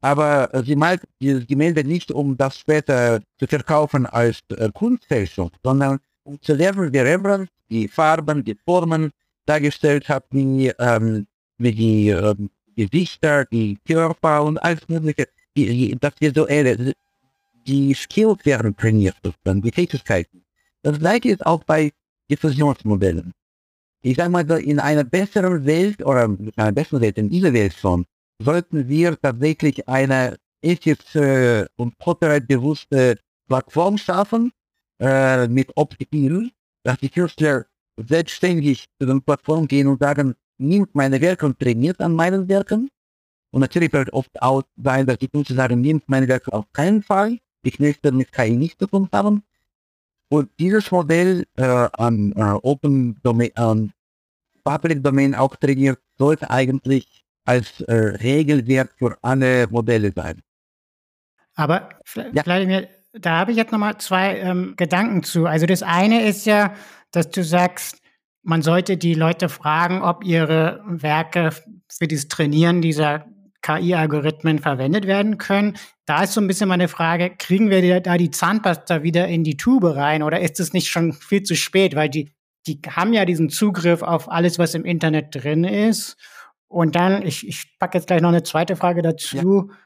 aber äh, sie malt dieses Gemälde nicht, um das später zu verkaufen als äh, Kunstfälschung, sondern um zu lernen, wie Rembrandt die Farben, die Formen, dargestellt hat, wie, ähm, wie die ähm, Gesichter, die Körper und alles mögliche, die, die, das Visuelle, die Skills werden trainiert, die Tätigkeiten. Das gleiche ist auch bei Diffusionsmodellen. Ich sage mal so, in einer besseren Welt, oder in einer besseren Welt, in dieser Welt schon, sollten wir tatsächlich eine ethische und copyright-bewusste Plattform schaffen, äh, mit Optimierung, dass die Künstler selbstständig zu den Plattformen gehen und sagen, nimmt meine Werke und trainiert an meinen Werken. Und natürlich wird oft auch sein, dass die Künstler sagen, nimmt meine Werke auf keinen Fall. Ich möchte mit KI nicht zu tun haben. Und dieses Modell äh, an äh, Open Domain, an Public Domain auch trainiert, sollte eigentlich als äh, Regelwert für alle Modelle sein. Aber ja. Vladimir, da habe ich jetzt nochmal zwei ähm, Gedanken zu. Also das eine ist ja, dass du sagst, man sollte die Leute fragen, ob ihre Werke für das Trainieren dieser KI-Algorithmen verwendet werden können. Da ist so ein bisschen meine Frage, kriegen wir da die Zahnpasta wieder in die Tube rein oder ist es nicht schon viel zu spät? Weil die, die haben ja diesen Zugriff auf alles, was im Internet drin ist. Und dann, ich, ich packe jetzt gleich noch eine zweite Frage dazu. Ja.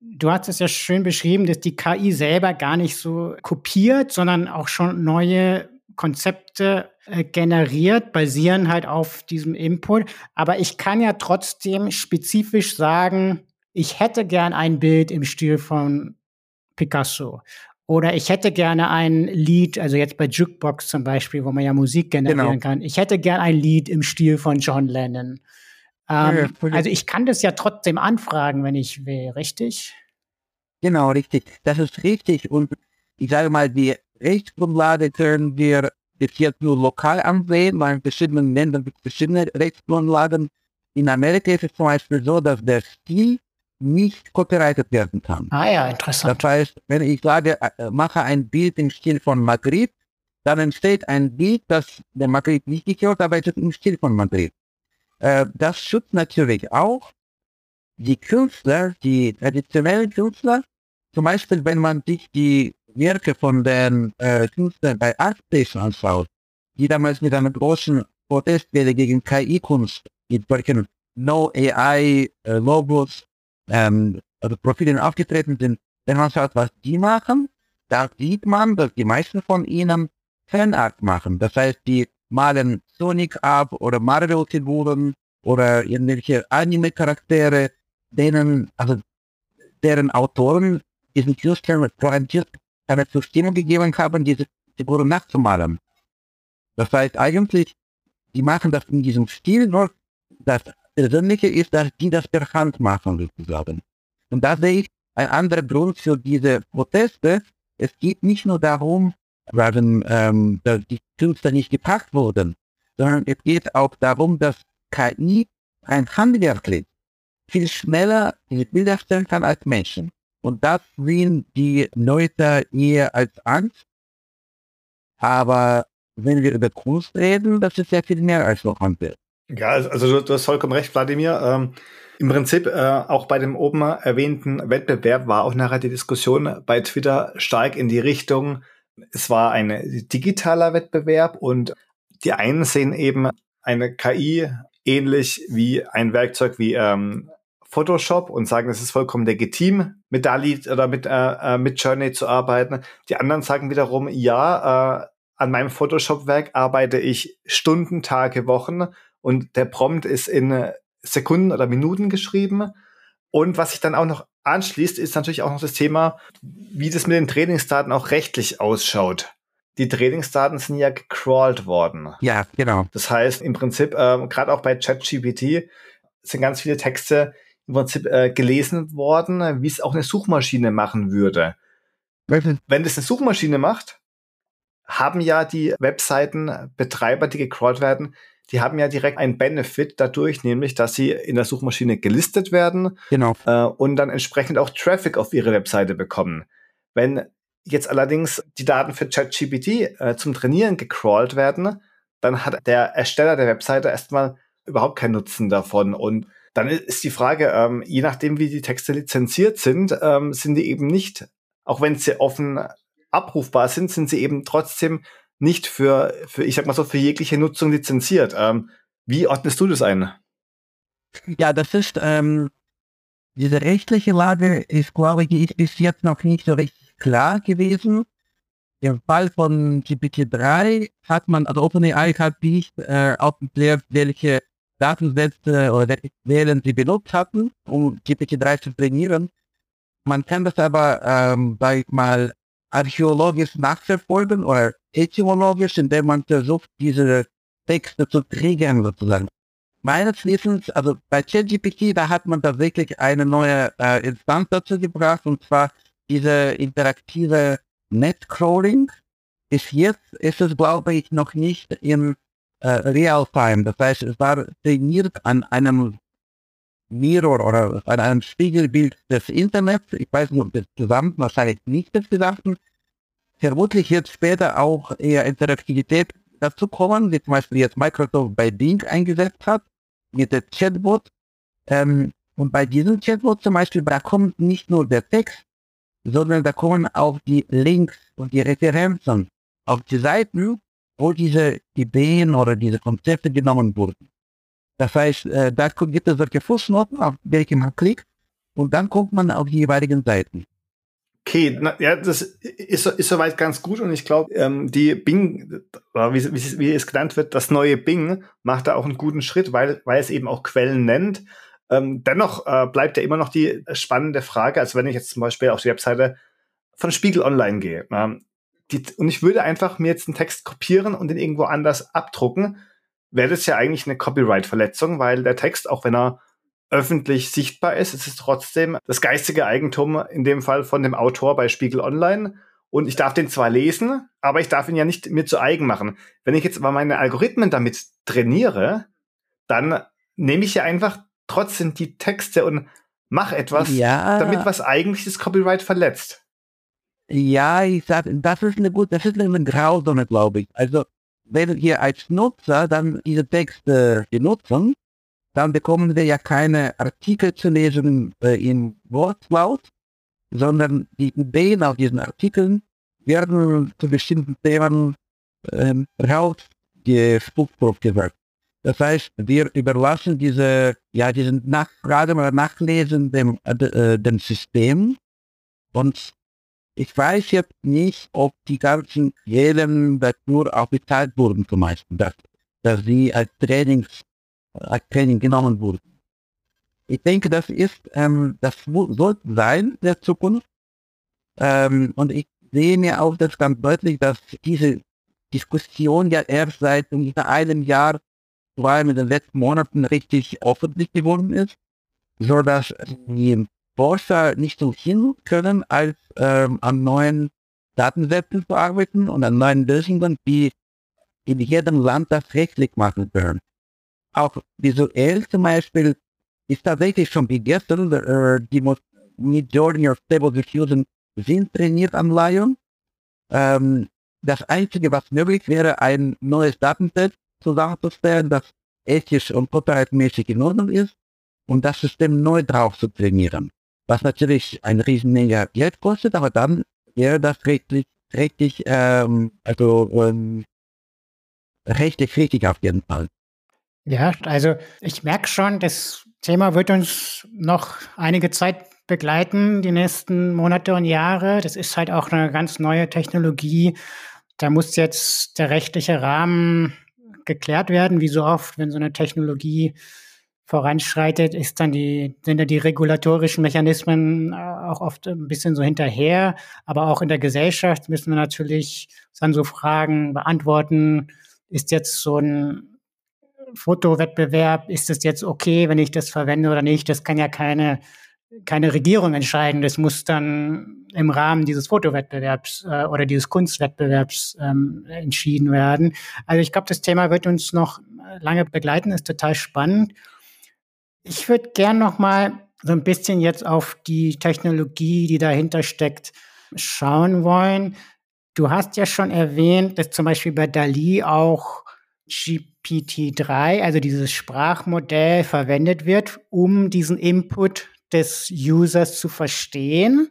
Du hast es ja schön beschrieben, dass die KI selber gar nicht so kopiert, sondern auch schon neue Konzepte äh, generiert, basieren halt auf diesem Input. Aber ich kann ja trotzdem spezifisch sagen, ich hätte gern ein Bild im Stil von Picasso. Oder ich hätte gerne ein Lied, also jetzt bei Jukebox zum Beispiel, wo man ja Musik generieren genau. kann. Ich hätte gern ein Lied im Stil von John Lennon. Ähm, ja, also ich kann das ja trotzdem anfragen, wenn ich will, richtig? Genau, richtig. Das ist richtig. Und ich sage mal, die Rechtsgrundlage können wir bis jetzt nur lokal ansehen, weil in verschiedenen Ländern gibt es verschiedene Rechtsgrundlagen. In Amerika ist es zum Beispiel so, dass der Stil nicht copyrighted werden kann. Ah ja, interessant. Das heißt, wenn ich sage, äh, mache ein Bild im Stil von Madrid, dann entsteht ein Bild, das der Madrid nicht gehört, aber es ist im Stil von Madrid. Äh, das schützt natürlich auch die Künstler, die traditionellen Künstler, zum Beispiel, wenn man sich die Werke von den äh, Künstlern bei ArtStation anschaut, die damals mit einer großen Protestwelle gegen KI-Kunst, mit solchen No-AI-Logos, äh, ähm, also Profilen aufgetreten sind, wenn man schaut, was die machen, da sieht man, dass die meisten von ihnen Fanart machen. Das heißt, die malen Sonic ab oder Mario-Figuren oder irgendwelche Anime-Charaktere, denen, also deren Autoren diesen Künstlern eine Zustimmung gegeben haben, diese Figuren nachzumalen. Das heißt eigentlich, die machen das in diesem Stil, nur das Persönliche ist, dass die das per Hand machen, sozusagen. Und da sehe ich ein anderer Grund für diese Proteste. Es geht nicht nur darum, weil ähm, dass die Künstler nicht gepackt wurden, sondern es geht auch darum, dass KI ein Handwerk viel schneller diese Bilder erstellen kann als Menschen. Und das sehen die Leute eher als Angst. Aber wenn wir über Kunst reden, das ist sehr viel mehr als nur Handwerk. Ja, also, also du, du hast vollkommen recht, Wladimir. Ähm, Im Prinzip, äh, auch bei dem oben erwähnten Wettbewerb war auch nachher die Diskussion bei Twitter stark in die Richtung, es war ein digitaler Wettbewerb und die einen sehen eben eine KI ähnlich wie ein Werkzeug wie ähm, Photoshop und sagen, es ist vollkommen legitim, mit DALI oder mit, äh, äh, mit Journey zu arbeiten. Die anderen sagen wiederum, ja, äh, an meinem Photoshop-Werk arbeite ich Stunden, Tage, Wochen und der Prompt ist in Sekunden oder Minuten geschrieben. Und was sich dann auch noch anschließt, ist natürlich auch noch das Thema, wie das mit den Trainingsdaten auch rechtlich ausschaut. Die Trainingsdaten sind ja gecrawlt worden. Ja, genau. Das heißt, im Prinzip, ähm, gerade auch bei ChatGPT sind ganz viele Texte im Prinzip äh, gelesen worden, wie es auch eine Suchmaschine machen würde. Wenn das eine Suchmaschine macht, haben ja die Webseitenbetreiber, die gecrawlt werden, die haben ja direkt einen Benefit dadurch, nämlich, dass sie in der Suchmaschine gelistet werden genau. äh, und dann entsprechend auch Traffic auf ihre Webseite bekommen. Wenn jetzt allerdings die Daten für ChatGPT äh, zum Trainieren gecrawlt werden, dann hat der Ersteller der Webseite erstmal überhaupt keinen Nutzen davon. Und dann ist die Frage, ähm, je nachdem, wie die Texte lizenziert sind, ähm, sind die eben nicht, auch wenn sie offen abrufbar sind, sind sie eben trotzdem nicht für, für, ich sag mal so, für jegliche Nutzung lizenziert. Ähm, wie ordnest du das ein? Ja, das ist, ähm, diese rechtliche Lage ist, glaube ich, ist bis jetzt noch nicht so richtig klar gewesen. Im Fall von GPT-3 hat man, also OpenAI hat nicht äh, aufgeklärt, welche Datensätze oder welche Quellen sie benutzt hatten, um GPT-3 zu trainieren. Man kann das aber, ähm, sag ich mal, archäologisch nachverfolgen oder etymologisch, indem man versucht, diese Texte zu kriegen sozusagen. Meines Wissens, also bei ChatGPT, da hat man tatsächlich eine neue äh, Instanz dazu gebracht, und zwar diese interaktive Netcrawling. Bis jetzt ist es, glaube ich, noch nicht in äh, Real-Time. Das heißt, es war trainiert an einem Mirror oder an einem Spiegelbild des Internets. Ich weiß nicht, ob das zusammen, wahrscheinlich nicht das Gesamten. Vermutlich wird später auch eher Interaktivität dazu kommen, wie zum Beispiel jetzt Microsoft bei Bing eingesetzt hat, mit der Chatbot. Ähm, und bei diesem Chatbot zum Beispiel, da kommt nicht nur der Text, sondern da kommen auch die Links und die Referenzen auf die Seiten, wo diese Ideen oder diese Konzepte genommen wurden. Das heißt, äh, da gibt es solche Fußnoten, auf welche man klickt und dann kommt man auf die jeweiligen Seiten. Okay, na, ja, das ist, ist soweit ganz gut und ich glaube, ähm, die Bing, wie, wie, wie, es genannt wird, das neue Bing macht da auch einen guten Schritt, weil, weil es eben auch Quellen nennt. Ähm, dennoch äh, bleibt ja immer noch die spannende Frage, also wenn ich jetzt zum Beispiel auf die Webseite von Spiegel Online gehe ähm, die, und ich würde einfach mir jetzt einen Text kopieren und den irgendwo anders abdrucken, wäre das ja eigentlich eine Copyright-Verletzung, weil der Text, auch wenn er öffentlich sichtbar ist. Es ist trotzdem das geistige Eigentum in dem Fall von dem Autor bei Spiegel Online. Und ich darf den zwar lesen, aber ich darf ihn ja nicht mir zu eigen machen. Wenn ich jetzt aber meine Algorithmen damit trainiere, dann nehme ich ja einfach trotzdem die Texte und mache etwas, ja. damit was eigentlich das Copyright verletzt. Ja, ich sag, das ist eine gute, das ist eine Grauzone, glaube ich. Also, wenn wir als Nutzer dann diese Texte benutzen, dann bekommen wir ja keine Artikel zu lesen äh, in Wortlaut, sondern die Ideen auf diesen Artikeln werden zu bestimmten Themen ähm, rausgespuckt gesagt. Das heißt, wir überlassen diese, ja, diesen Nachfragen oder Nachlesen dem, äh, dem System und ich weiß jetzt nicht, ob die ganzen Quellen dafür auch bezahlt wurden zum Beispiel, dass, dass sie als Trainings Training genommen wurde. Ich denke, das ist, ähm, das sollte sein der Zukunft. Ähm, und ich sehe mir auch das ganz deutlich, dass diese Diskussion ja erst seit ungefähr einem Jahr, vor allem in den letzten Monaten, richtig öffentlich geworden ist, so dass die Forscher nicht so hin können, als ähm, an neuen Datensätzen zu arbeiten und an neuen Lösungen, die in jedem Land das rechtlich machen können auch visuell zum Beispiel ist tatsächlich schon wie gestern, äh, die Majority of Stable Diffusion sind trainiert am Lion. Ähm, das Einzige, was möglich wäre, ein neues Datenset zusammenzustellen, das ethisch und copyrightmäßig in Ordnung ist und das System neu drauf zu trainieren. Was natürlich ein Riesenmenge Geld kostet, aber dann wäre das rechtlich, rechtlich ähm, also ähm, rechtlich richtig auf jeden Fall. Ja, also ich merke schon, das Thema wird uns noch einige Zeit begleiten, die nächsten Monate und Jahre. Das ist halt auch eine ganz neue Technologie. Da muss jetzt der rechtliche Rahmen geklärt werden, wie so oft, wenn so eine Technologie voranschreitet, ist dann die, sind da die regulatorischen Mechanismen äh, auch oft ein bisschen so hinterher. Aber auch in der Gesellschaft müssen wir natürlich dann so Fragen beantworten. Ist jetzt so ein Fotowettbewerb, ist es jetzt okay, wenn ich das verwende oder nicht? Das kann ja keine, keine Regierung entscheiden. Das muss dann im Rahmen dieses Fotowettbewerbs äh, oder dieses Kunstwettbewerbs ähm, entschieden werden. Also ich glaube, das Thema wird uns noch lange begleiten, ist total spannend. Ich würde gern noch mal so ein bisschen jetzt auf die Technologie, die dahinter steckt, schauen wollen. Du hast ja schon erwähnt, dass zum Beispiel bei Dali auch GPT-3, also dieses Sprachmodell, verwendet wird, um diesen Input des Users zu verstehen.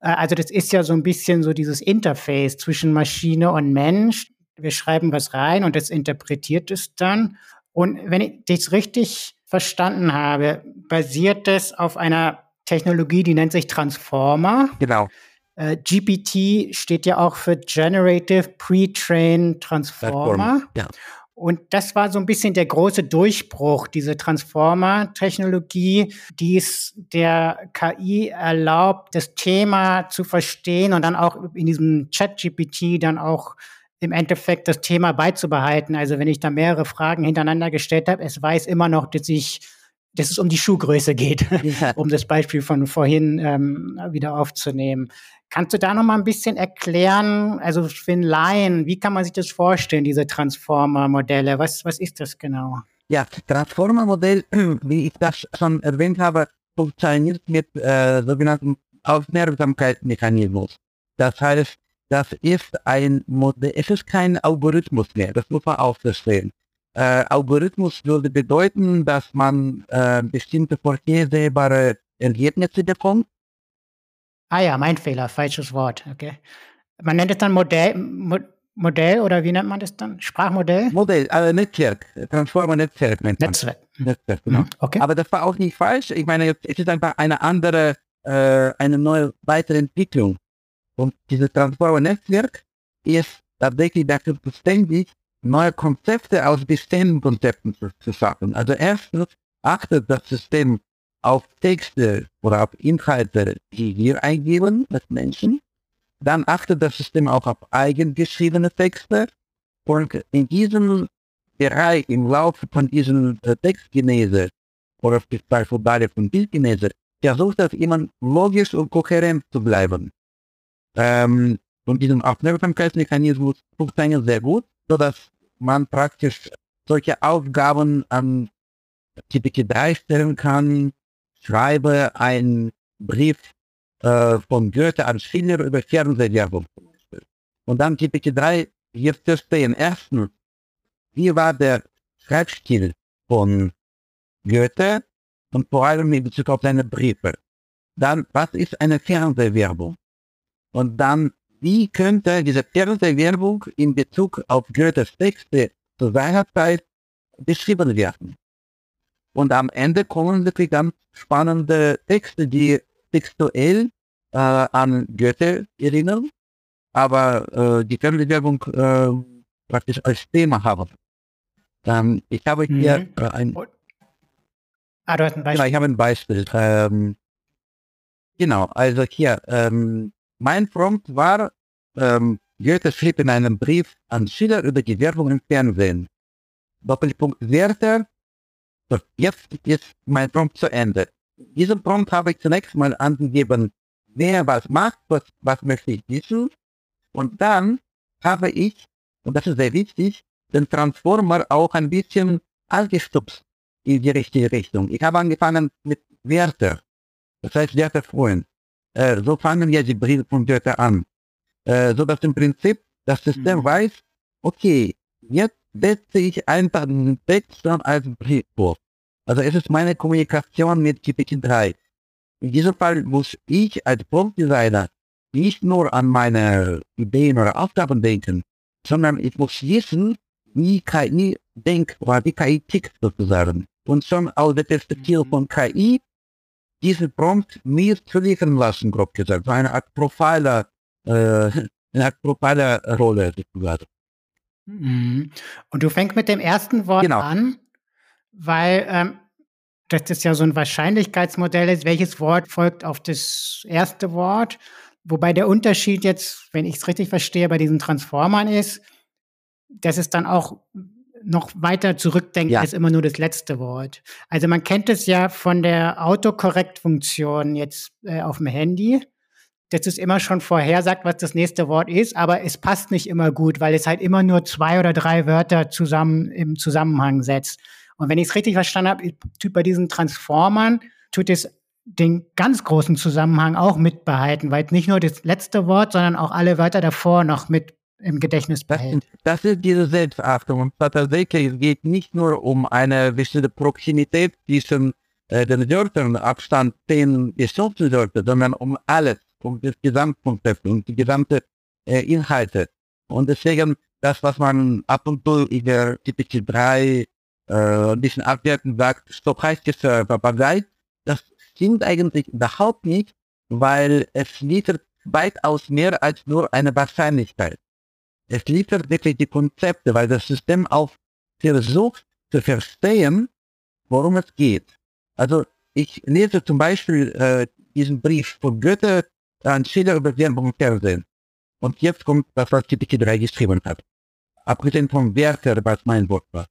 Äh, also das ist ja so ein bisschen so dieses Interface zwischen Maschine und Mensch. Wir schreiben was rein und das interpretiert es dann. Und wenn ich das richtig verstanden habe, basiert das auf einer Technologie, die nennt sich Transformer. Genau. Äh, GPT steht ja auch für Generative Pre-Trained Transformer. Ja. Und das war so ein bisschen der große Durchbruch, diese Transformer-Technologie, die es der KI erlaubt, das Thema zu verstehen und dann auch in diesem Chat-GPT dann auch im Endeffekt das Thema beizubehalten. Also wenn ich da mehrere Fragen hintereinander gestellt habe, es weiß immer noch, dass ich dass es um die Schuhgröße geht, ja. um das Beispiel von vorhin ähm, wieder aufzunehmen. Kannst du da noch mal ein bisschen erklären, also für einen Laien, wie kann man sich das vorstellen, diese Transformer-Modelle? Was, was ist das genau? Ja, Transformer-Modell, wie ich das schon erwähnt habe, funktioniert mit äh, sogenannten Aufmerksamkeitsmechanismus. Das heißt, das ist ein Modell, es ist kein Algorithmus mehr, das muss man auch verstehen. Äh, Algorithmus würde bedeuten, dass man äh, bestimmte vorhersehbare Ergebnisse bekommt Ah ja, mein Fehler, falsches Wort. Okay. Man nennt es dann Modell, Mo Modell oder wie nennt man das dann? Sprachmodell? Modell, also Netzwerk, Transformer Netzwerk nennt man. Netzwerk. Netzwerk, genau. Mhm. Okay. Aber das war auch nicht falsch. Ich meine, es ist einfach eine andere, äh, eine neue weitere Entwicklung Und dieses Transformer-Netzwerk ist tatsächlich dafür zuständig, neue Konzepte aus bestehenden Konzepten zu, zu schaffen. Also erstens achtet das System auf Texte oder auf Inhalte, die wir eingeben als Menschen. Dann achtet das System auch auf eigengeschriebene Texte. Und in diesem Bereich, im Laufe von diesem äh, Textgenese oder beispielsweise von Bildgenese, versucht das immer logisch und kohärent zu bleiben. Ähm, und diesen Aufmerksamkeitsmechanismus funktioniert sehr gut, sodass man praktisch solche Aufgaben an GPT-3 stellen kann, schreibe einen Brief äh, von Goethe an Schiller über Fernsehwerbung. Und dann GPT-3 jetzt verstehen. Erstens, wie war der Schreibstil von Goethe und vor allem in Bezug auf seine Briefe. Dann, was ist eine Fernsehwerbung? Und dann, wie könnte diese Fernsehwerbung in Bezug auf Goethes Texte zu seiner Zeit beschrieben werden? Und am Ende kommen wirklich ganz spannende Texte, die textuell äh, an Goethe erinnern, aber äh, die Fernsehwerbung äh, praktisch als Thema haben. Ähm, ich habe hier mhm. Ein... Ah, du hast ein Beispiel. Genau, ich habe ein Beispiel. Ähm, genau, also hier, ähm, mein Prompt war, ähm, Goethe schrieb in einem Brief an Schiller über die Werbung im Fernsehen. Doppelpunkt Werther. Jetzt ist mein Prompt zu Ende. Diesen Prompt habe ich zunächst mal angegeben, wer was macht, was, was möchte ich wissen. Und dann habe ich, und das ist sehr wichtig, den Transformer auch ein bisschen angestupst in die richtige Richtung. Ich habe angefangen mit Werther. Das heißt Werther Freund. Äh, so fangen ja die Goethe an. Äh, so dass im Prinzip das System mhm. weiß, okay, jetzt setze ich einfach den Text dann als Brief vor. Also es ist meine Kommunikation mit GPT-3. In diesem Fall muss ich als Prompt-Designer nicht nur an meine Ideen oder Aufgaben denken, sondern ich muss wissen, wie KI denkt oder wie KI tickt sozusagen. Und schon aus der Perspektive mhm. von KI diesen Prompt mir zu liefern lassen, grob gesagt. So eine Art Profiler, äh, eine Art Profiler-Rolle sozusagen. Mhm. Und du fängst mit dem ersten Wort genau. an, weil ähm, das ist ja so ein Wahrscheinlichkeitsmodell ist, welches Wort folgt auf das erste Wort. Wobei der Unterschied jetzt, wenn ich es richtig verstehe, bei diesen Transformern ist, dass es dann auch noch weiter zurückdenkt ja. als immer nur das letzte Wort. Also man kennt es ja von der Autokorrekt-Funktion jetzt äh, auf dem Handy, dass es immer schon vorhersagt, was das nächste Wort ist, aber es passt nicht immer gut, weil es halt immer nur zwei oder drei Wörter zusammen im Zusammenhang setzt. Und wenn ich es richtig verstanden habe, tut bei diesen Transformern, tut es den ganz großen Zusammenhang auch mitbehalten, weil nicht nur das letzte Wort, sondern auch alle Wörter davor noch mit im Gedächtnis behält. Das, das ist diese Selbstachtung. Und tatsächlich es geht nicht nur um eine bestimmte Proximität zwischen äh, den Wörtern, Abstand 10 bis 15 Wörter, sondern um alles, um das Gesamtkonzept und die gesamte äh, Inhalte. Und deswegen, das, was man ab und zu in der typischen 3 äh, ein bisschen abwertend sagt, stochastische Papagei, das stimmt eigentlich überhaupt nicht, weil es liefert weitaus mehr als nur eine Wahrscheinlichkeit. Es liefert wirklich die Konzepte, weil das System auch versucht zu verstehen, worum es geht. Also ich lese zum Beispiel äh, diesen Brief von Goethe an Schiller über Werbung im Fernsehen. Und jetzt kommt das, was GPT-3 geschrieben hat. Abgesehen vom Werther, was mein Wort war.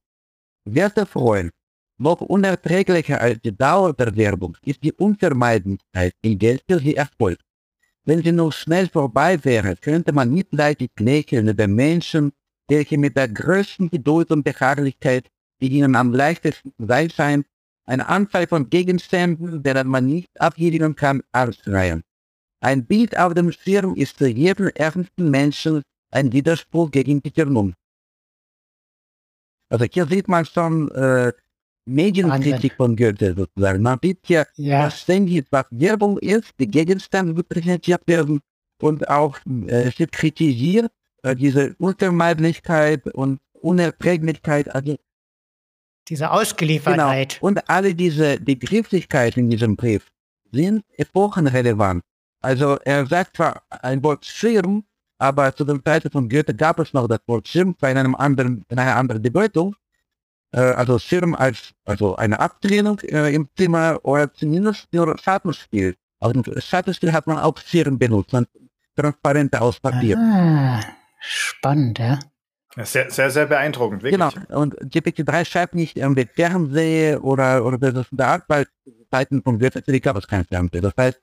Werter Freund, noch unerträglicher als die Dauer der Werbung ist die Unvermeidlichkeit, in der sie erfolgt. Wenn sie nur schnell vorbei wäre, könnte man mitleidig lächeln über Menschen, welche mit der größten Geduld und Beharrlichkeit, die ihnen am leichtesten sein scheint, eine Anzahl von Gegenständen, deren man nicht abheben kann, ausreihen. Ein Bild auf dem Schirm ist für jeden ernsten Menschen ein Widerspruch gegen die Vernunft. Also hier sieht man schon äh, Medienkritik von Goethe sozusagen. Man sieht ja. was ständig was Werbung ist, die Gegenstände präsentiert werden und auch äh, es wird kritisiert, äh, diese Unvermeidlichkeit und Unerträglichkeit, also diese Ausgeliefertheit. Genau. Und alle diese Begrifflichkeiten in diesem Brief sind epochenrelevant. Also er sagt zwar ein Wort Schirm, aber zu dem Zeiten von Goethe gab es noch das Wort Schirm bei einem anderen, in einer anderen Bedeutung. Äh, also Schirm als also eine Abtrennung äh, im Zimmer oder zumindest nur Schattenspiel. Also Schattenspiel hat man auch Schirm benutzt, man transparente aus Papier. Ah, spannend, ja. Sehr, sehr, sehr beeindruckend, wirklich. Genau, und GPT-3 schreibt nicht irgendwie Fernseh oder, oder das in der Art, weil Zeiten von Goethe gab es kein Fernsehen. Das heißt,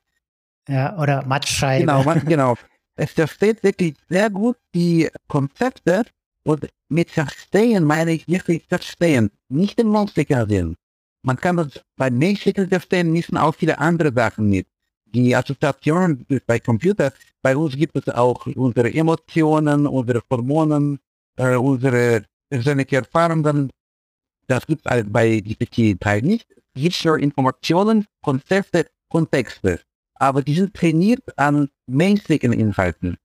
ja, oder Matschscheibe. Genau, genau. Es versteht wirklich sehr gut die Konzepte und mit Verstehen meine ich wirklich Verstehen, nicht den menschlichen Sinn. Man kann das bei menschlichen Verstehen müssen auch viele andere Sachen mit. Die Assoziationen bei Computer, bei uns gibt es auch unsere Emotionen, unsere Hormonen, äh, unsere persönlichen Erfahrungen. Das gibt es bei GPT-3 nicht. Es gibt nur Informationen, Konzepte, Kontexte aber die sind trainiert an menschlichen Inhalten,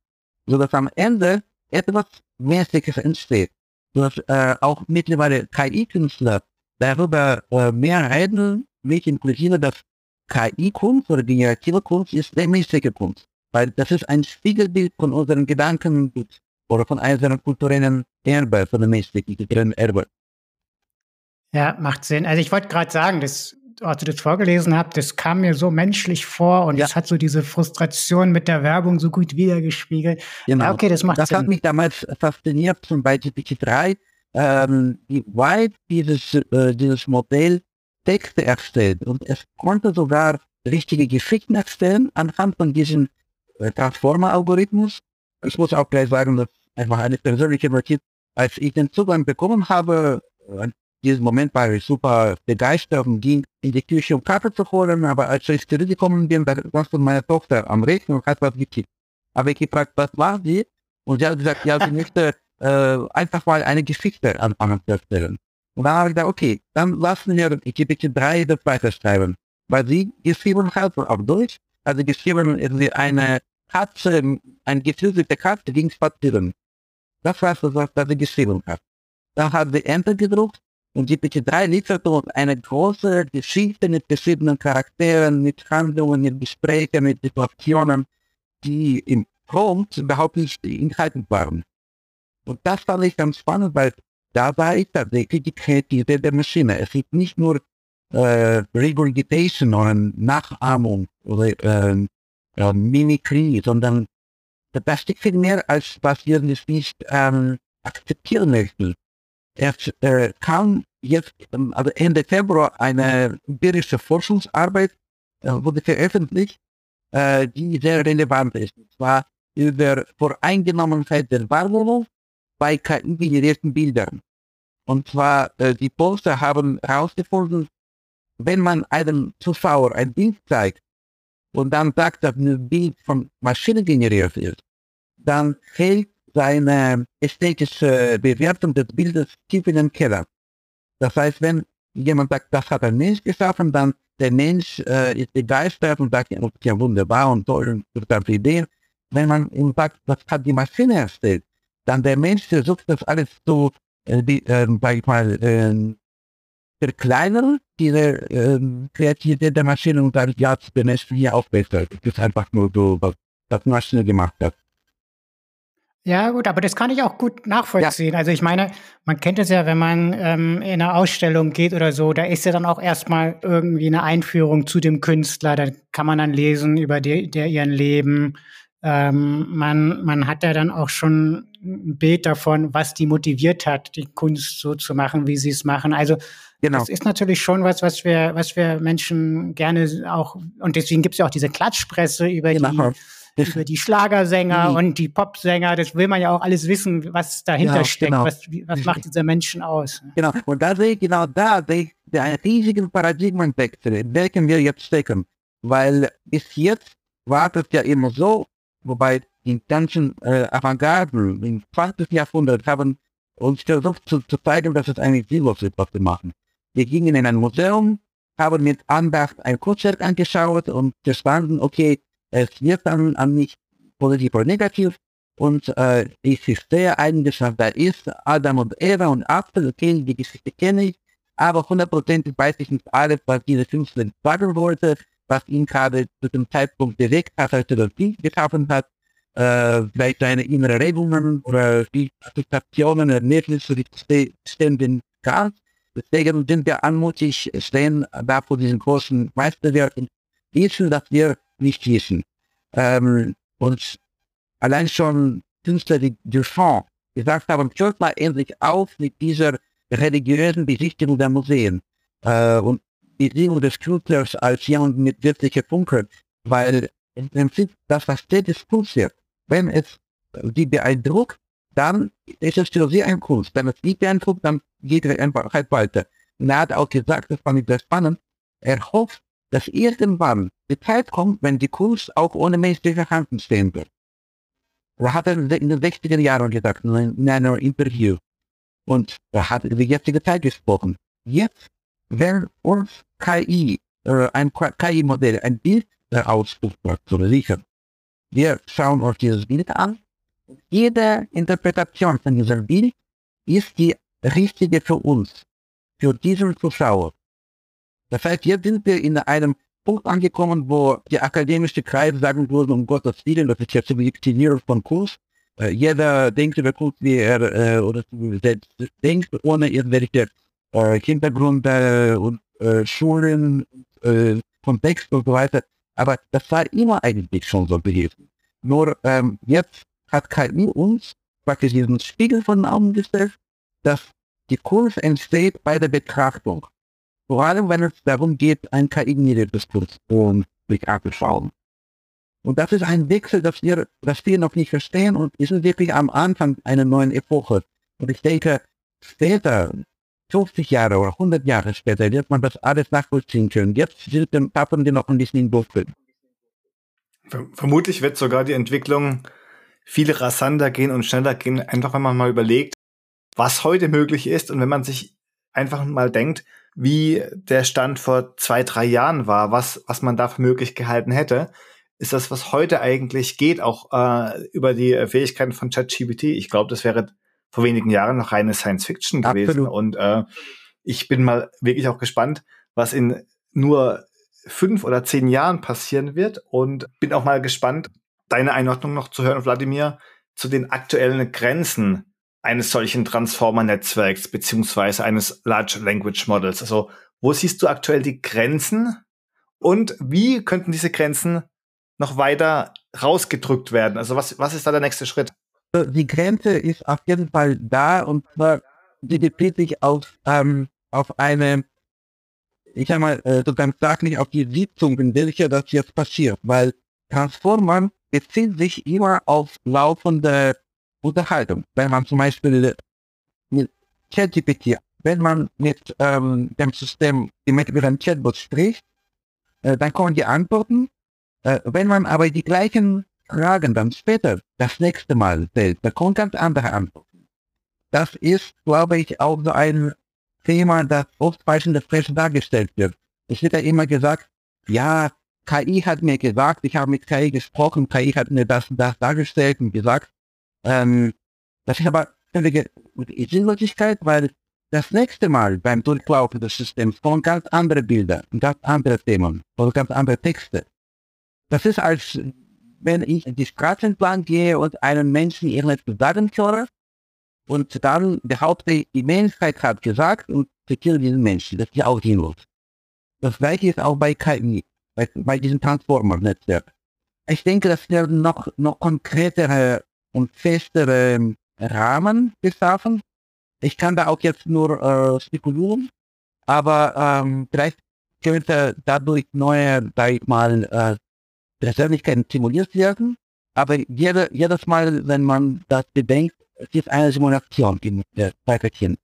sodass am Ende etwas Menschliches entsteht. Sodass äh, auch mittlerweile KI-Künstler darüber äh, mehr reden, mich inklusive, dass KI-Kunst oder generative Kunst ist der menschliche Kunst. Weil das ist ein Spiegelbild von unseren Gedanken oder von unserem kulturellen Erbe, von dem kulturellen Erbe. Ja, macht Sinn. Also ich wollte gerade sagen, das als du das vorgelesen habt, das kam mir so menschlich vor und es hat so diese Frustration mit der Werbung so gut wiedergespiegelt. Genau. Ja, okay, das macht Das Sinn. hat mich damals fasziniert, zum Beispiel GPT-3, ähm, wie weit dieses, äh, dieses Modell Texte erstellt. Und es konnte sogar richtige Geschichten erstellen anhand von diesem äh, Transformer-Algorithmus. Ich muss auch gleich sagen, dass einfach eine persönliche Notiz, als ich den Zugang bekommen habe, diesem Moment war ich super begeistert und ging in die Küche, um Kaffee zu holen, aber als ich zurückgekommen bin, da war von meiner Tochter am Rechnen und hat was gekippt. Aber ich gefragt, was war sie? Und sie hat gesagt, ja, sie möchte äh, einfach mal eine Geschichte anfangen zu erzählen. Und dann habe ich gesagt, okay, dann lassen wir GPT 3 das weiterschreiben. Weil sie geschrieben hat auf Deutsch, also geschrieben sie eine Katze, eine geflügelte Katze ging spazieren. Das war das, was sie geschrieben hat. Dann hat sie Enter gedruckt und GPT-3 liefert uns eine große Geschichte mit verschiedenen Charakteren, mit Handlungen, mit Gesprächen, mit Situationen, die im Prompt überhaupt nicht beinhaltet waren. Und das fand ich ganz spannend, weil da war ich tatsächlich die Kreative der Maschine. Es ist nicht nur äh, Regurgitation oder Nachahmung oder äh, äh, Mimikrie, sondern das ist viel mehr, als was wir nicht ähm, akzeptieren möchten. Er äh, kam jetzt ähm, also Ende Februar eine empirische Forschungsarbeit äh, wurde veröffentlicht, äh, die sehr relevant ist. Und zwar über Voreingenommenheit der Wahrnehmung bei KI-generierten Bildern. Und zwar, äh, die Poster haben herausgefunden, wenn man einem Zuschauer ein Bild zeigt und dann sagt, dass ein Bild von Maschine generiert ist, dann fällt seine ästhetische Bewertung des Bildes tief in den Keller. Das heißt, wenn jemand sagt, das hat ein Mensch geschaffen, dann der Mensch äh, ist begeistert und sagt, ja, wunderbar und toll und gute Idee. Wenn man ihm sagt, das hat die Maschine erstellt, dann der Mensch versucht das alles zu, äh, die, äh, ich verkleinern, diese äh, Kreativität der Maschine und dann, ja, das bemessen hier auch besser. Das ist einfach nur so, was das Maschine gemacht hat. Ja, gut, aber das kann ich auch gut nachvollziehen. Ja. Also ich meine, man kennt es ja, wenn man ähm, in eine Ausstellung geht oder so, da ist ja dann auch erstmal irgendwie eine Einführung zu dem Künstler. Da kann man dann lesen über die, der ihren Leben. Ähm, man, man hat ja dann auch schon ein Bild davon, was die motiviert hat, die Kunst so zu machen, wie sie es machen. Also Genau. Das ist natürlich schon was, was wir, was wir Menschen gerne auch, und deswegen gibt es ja auch diese Klatschpresse über genau. die über die Schlagersänger mhm. und die Popsänger. Das will man ja auch alles wissen, was dahinter ja, steckt. Genau. Was, was macht dieser Menschen aus? Genau. Und da sehe ich genau da sehe ich einen riesigen Paradigmenwechsel, in welchem wir jetzt stecken. Weil bis jetzt war das ja immer so, wobei die ganzen äh, Avantgarden im 20. Jahrhundert haben uns versucht zu, zu zeigen, dass es eigentlich sinnlos ist, was wir machen. Wir gingen in ein Museum, haben mit Andacht ein Konzert angeschaut und verstanden, okay, es wird dann an mich positiv oder negativ. Und äh, ich verstehe eigentlich, was da ist. Adam und Eva und Apfel, okay, die Geschichte kenne ich. Aber hundertprozentig weiß ich nicht alles, was diese Künstlerin sagen wollte. was ihn gerade zu dem Zeitpunkt bewegt hat, als er das Bild geschaffen hat, äh, vielleicht seine innere Regungen oder die Assoziationen, Erlebnisse, die stehen gar. Deswegen sind wir anmutig, stehen da vor diesen großen Meisterwerken, wissen, dass wir nicht wissen. Ähm, und allein schon Künstler wie Duchamp gesagt haben, hört mal endlich auf mit dieser religiösen Besichtigung der Museen äh, und Besichtigung des Künstlers als jemand mit wirklicher Funke, weil im Prinzip das, was steht, ist Kunstwerk. Wenn es sie beeindruckt, dann ist es für sie ein Kunst. Wenn es nicht beeindruckt, dann geht er einfach halt weiter. Und er hat auch gesagt, das fand ich sehr spannend, er hofft, dass irgendwann die Zeit kommt, wenn die Kunst auch ohne menschliche Hand stehen wird. Er hat in den 60er Jahren gesagt, in einem Interview. Und er hat über die jetzige Zeit gesprochen. Jetzt, wenn uns KI, äh, ein KI-Modell ein Bild ausspuckt, so sicher. Wir schauen uns dieses Bild an. Jede Interpretation von diesem Bild ist die richtige für uns, für diesen Zuschauer. Das heißt, jetzt sind wir in einem Punkt angekommen, wo die akademische Kreise sagen würden, um Gottes Willen, das ist jetzt Subjektivierung von Kurs. Äh, jeder denkt über Kurs, wie er äh, oder selbst denkt, ohne irgendwelche äh, Hintergründe und äh, Schulen, äh, Kontext und so weiter. Aber das war immer eigentlich schon so gewesen. Nur ähm, jetzt hat KI uns praktisch diesen Spiegel von Augen gestellt, dass die Kurs entsteht bei der Betrachtung. Vor allem, wenn es darum geht, ein KI-Diskurs um sich anzuschauen. Und das ist ein Wechsel, das wir, das wir noch nicht verstehen und sind wirklich am Anfang einer neuen Epoche. Und ich denke, später, 50 Jahre oder 100 Jahre später, wird man das alles nachvollziehen können. Jetzt sind die Pappen, die noch ein bisschen in Buffel. Vermutlich wird sogar die Entwicklung viel rasanter gehen und schneller gehen, einfach wenn man mal überlegt, was heute möglich ist und wenn man sich einfach mal denkt, wie der Stand vor zwei, drei Jahren war, was, was man da für möglich gehalten hätte, ist das, was heute eigentlich geht, auch äh, über die Fähigkeiten von ChatGPT. Ich glaube, das wäre vor wenigen Jahren noch reine Science Fiction gewesen. Absolut. Und äh, ich bin mal wirklich auch gespannt, was in nur fünf oder zehn Jahren passieren wird. Und bin auch mal gespannt, deine Einordnung noch zu hören, Wladimir, zu den aktuellen Grenzen eines solchen Transformer-Netzwerks beziehungsweise eines Large Language Models? Also wo siehst du aktuell die Grenzen und wie könnten diese Grenzen noch weiter rausgedrückt werden? Also was, was ist da der nächste Schritt? Die Grenze ist auf jeden Fall da und zwar die bezieht sich auf, ähm, auf eine, ich sag mal, äh, sozusagen sag nicht auf die Sitzung, in welcher das jetzt passiert, weil Transformer bezieht sich immer auf laufende Unterhaltung. Wenn man zum Beispiel mit ChatGPT, wenn man mit ähm, dem System mit einem Chatbot spricht, äh, dann kommen die Antworten. Äh, wenn man aber die gleichen Fragen dann später das nächste Mal stellt, dann kommen ganz andere Antworten. Das ist, glaube ich, auch so ein Thema, das oft falsch in der Presse dargestellt wird. Es wird ja immer gesagt, ja, KI hat mir gesagt, ich habe mit KI gesprochen, KI hat mir das und das dargestellt und gesagt, ähm, das ist aber völlige Sinnlosigkeit, weil das nächste Mal beim Durchlaufen des Systems kommen ganz andere Bilder ganz andere Themen oder ganz andere Texte. Das ist als wenn ich die Straße entlang gehe und einen Menschen irgendetwas sagen höre und dann behaupte, die Menschheit hat gesagt und zitiere diesen Menschen. Das ist ja auch sinnlos. Das gleiche ist auch bei KI, bei, bei diesem Transformer-Netzwerk. Ich denke, das werden noch, noch konkretere und festere Rahmen geschaffen. Ich kann da auch jetzt nur äh, spekulieren, aber ähm, vielleicht könnte dadurch neue, sag ich mal, äh, Persönlichkeiten simuliert werden. Aber jede, jedes Mal, wenn man das bedenkt, es ist eine Simulation in der Zeitverkehr.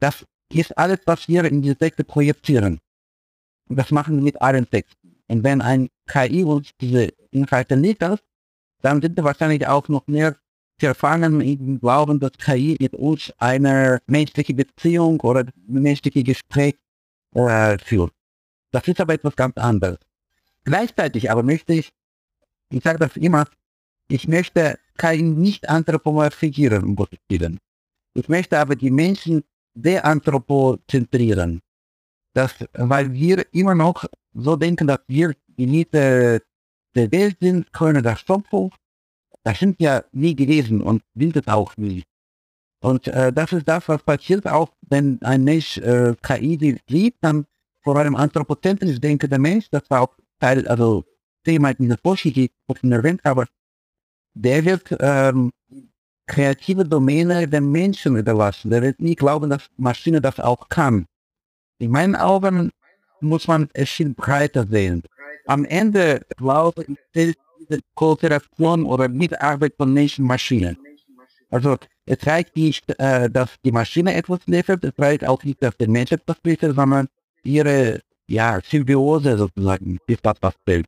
Das ist alles, was wir in diese Texte projizieren. Das machen wir mit allen Texten. Und wenn ein KI uns diese Inhalte liefert, dann sind wir wahrscheinlich auch noch mehr verfangen im Glauben, dass KI mit uns eine menschliche Beziehung oder menschliche Gespräch äh, führt. Das ist aber etwas ganz anderes. Gleichzeitig aber möchte ich, ich sage das immer, ich möchte KI nicht anthropomorphisieren, um Gottes Willen. Ich möchte aber die Menschen deanthropozentrieren. Das, weil wir immer noch so denken, dass wir Elite der Welt sind, können das Schöpfung, das sind ja nie gewesen und sind es auch nie. Und äh, das ist das, was passiert auch, wenn ein Mensch äh, KI sieht, dann vor allem Anthropozentren, ich denke, der Mensch, das war auch Teil, also Thema dieser Forschung, die ich erwähnt habe, der wird ähm, kreative Domäne den Menschen überlassen. Der wird nie glauben, dass Maschine das auch kann. In meinen Augen muss man es viel breiter sehen. Am Ende, glaube ich, ist diese Kooperation oder Mitarbeit von Menschen-Maschinen. Also es reicht nicht, äh, dass die Maschine etwas liefert, es reicht auch nicht, dass der Mensch etwas liefert, sondern ihre ja, Symbiose sozusagen ist das, was zählt.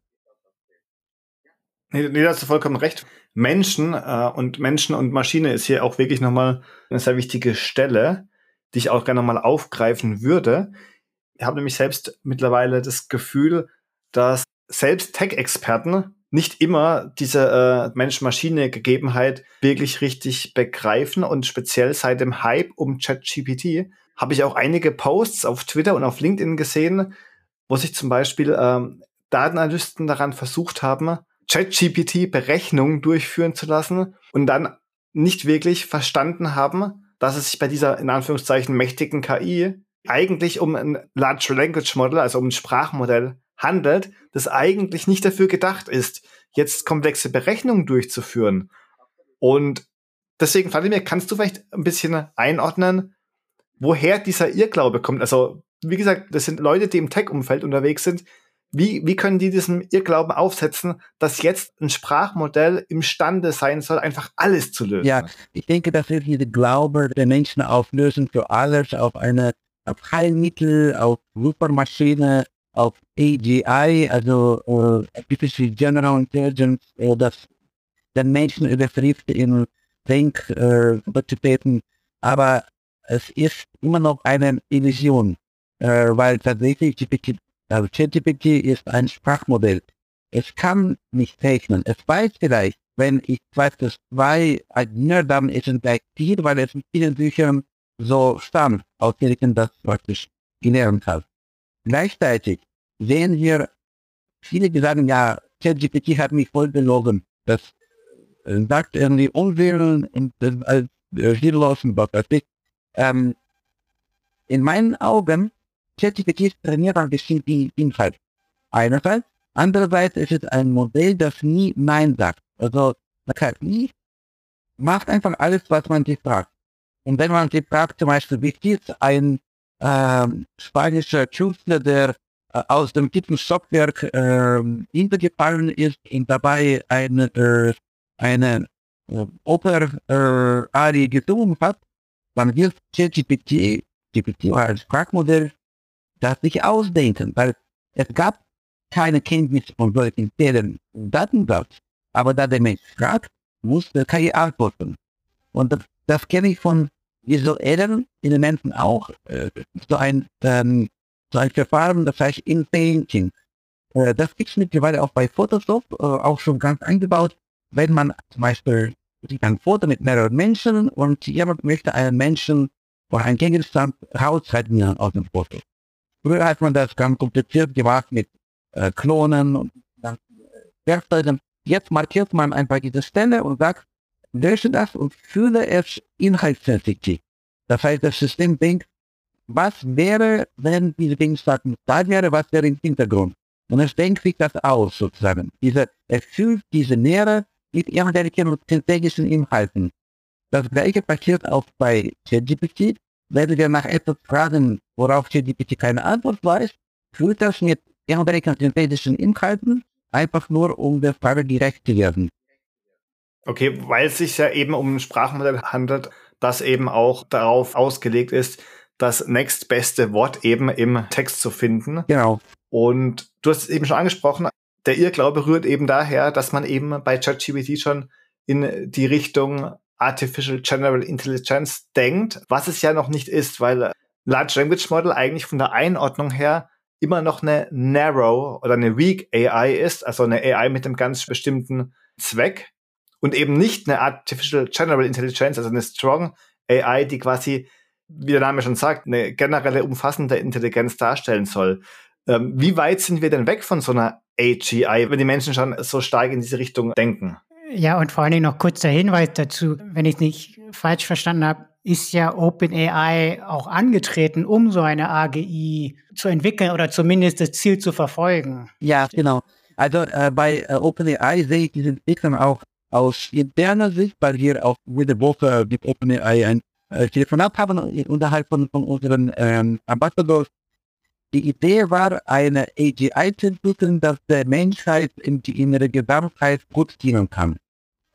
Nee, nee, da hast du vollkommen recht. Menschen äh, und Menschen und Maschine ist hier auch wirklich nochmal eine sehr wichtige Stelle, die ich auch gerne nochmal aufgreifen würde. Ich habe nämlich selbst mittlerweile das Gefühl, dass selbst Tech-Experten nicht immer diese äh, Mensch-Maschine-Gegebenheit wirklich richtig begreifen und speziell seit dem Hype um ChatGPT habe ich auch einige Posts auf Twitter und auf LinkedIn gesehen, wo sich zum Beispiel ähm, Datenanalysten daran versucht haben, ChatGPT-Berechnungen durchführen zu lassen und dann nicht wirklich verstanden haben, dass es sich bei dieser in Anführungszeichen mächtigen KI eigentlich um ein Large Language Model, also um ein Sprachmodell handelt, das eigentlich nicht dafür gedacht ist, jetzt komplexe Berechnungen durchzuführen. Und deswegen, Vladimir, kannst du vielleicht ein bisschen einordnen, woher dieser Irrglaube kommt? Also, wie gesagt, das sind Leute, die im Tech-Umfeld unterwegs sind, wie, wie können die diesen Irrglauben aufsetzen, dass jetzt ein Sprachmodell imstande sein soll, einfach alles zu lösen? Ja, ich denke, das ist dieser Glaube der Menschen auf Lösen für alles, auf eine auf Heilmittel, auf Supermaschine, auf AGI, also äh, Artificial General Intelligence, äh, das den Menschen übertrifft in Denkkapazitäten. Äh, Aber es ist immer noch eine Illusion, äh, weil tatsächlich GPT also ist ein Sprachmodell. Es kann nicht zeichnen. Es weiß vielleicht, wenn ich weiß, dass zwei Adiner, dann ist gleich viel, weil es in vielen Büchern so stammt, aus denen das praktisch gelernt hat. Gleichzeitig sehen wir viele, die sagen, ja, ChatGPT hat mich voll belogen. Das äh, sagt irgendwie Unwillen und äh, äh, sinnlosen Bock. Ähm, in meinen Augen ChatGPT trainiert ein bisschen die Inhalt. Einerseits. Andererseits ist es ein Modell, das nie Nein sagt. Also, man kann nie, macht einfach alles, was man sich fragt. Und wenn man sich fragt, zum Beispiel, wie viel ein äh, spanischer Künstler, der äh, aus dem tiefen Stockwerk äh, hintergefallen ist und dabei eine, äh, eine äh, Oper-Arie äh, gesungen hat, dann wird ChatGPT, GPT als Sprachmodell das sich ausdenken, weil es gab keine Kenntnis von solchen Fällen im Datensatz. Aber da der Mensch fragt, muss der KI antworten. Und das, das kenne ich von visuellen Elementen auch. Äh, so, ein, ähm, so ein Verfahren, das heißt in Painting. Äh, das gibt es mittlerweile auch bei Photoshop, äh, auch schon ganz eingebaut. Wenn man zum Beispiel sieht ein Foto mit mehreren Menschen und jemand möchte einen Menschen oder einen Gegenstand rausrechnen aus dem Foto. Früher hat man das ganz kompliziert gemacht mit äh, Klonen und äh, Werkzeugen. Jetzt markiert man einfach diese Stelle und sagt, lösche das und fühle es inhaltssensitiv. Das heißt, das System denkt, was wäre, wenn diese Gegenstand da wäre, was wäre im Hintergrund? Und es denkt sich das aus, sozusagen. Diese, es fühlt diese Nähe mit irgendwelchen strategischen Inhalten. Das gleiche passiert auch bei ChatGPT wenn wir nach etwas fragen, worauf ChatGPT keine Antwort weiß, führt das mit irgendwelchen synthetischen Inhalten, einfach nur um der Frage gerecht zu werden. Okay, weil es sich ja eben um ein Sprachmodell handelt, das eben auch darauf ausgelegt ist, das nächstbeste Wort eben im Text zu finden. Genau. Und du hast es eben schon angesprochen, der Irrglaube rührt eben daher, dass man eben bei ChatGPT schon in die Richtung Artificial General Intelligence denkt, was es ja noch nicht ist, weil Large Language Model eigentlich von der Einordnung her immer noch eine Narrow oder eine Weak AI ist, also eine AI mit einem ganz bestimmten Zweck und eben nicht eine Artificial General Intelligence, also eine Strong AI, die quasi, wie der Name schon sagt, eine generelle umfassende Intelligenz darstellen soll. Ähm, wie weit sind wir denn weg von so einer AGI, wenn die Menschen schon so stark in diese Richtung denken. Ja, und vor allen Dingen noch kurzer Hinweis dazu, wenn ich es nicht falsch verstanden habe, ist ja OpenAI auch angetreten, um so eine AGI zu entwickeln oder zumindest das Ziel zu verfolgen. Ja, genau. Also äh, bei äh, OpenAI sehe ich diese Entwicklung auch aus interner Sicht, weil wir auch jede Woche mit OpenAI ein äh, Telefonat haben unterhalb von, von unseren ähm, Ambassadors. Die Idee war, eine AGI zu entwickeln, dass der Menschheit in, die, in der Gesamtheit gut dienen kann.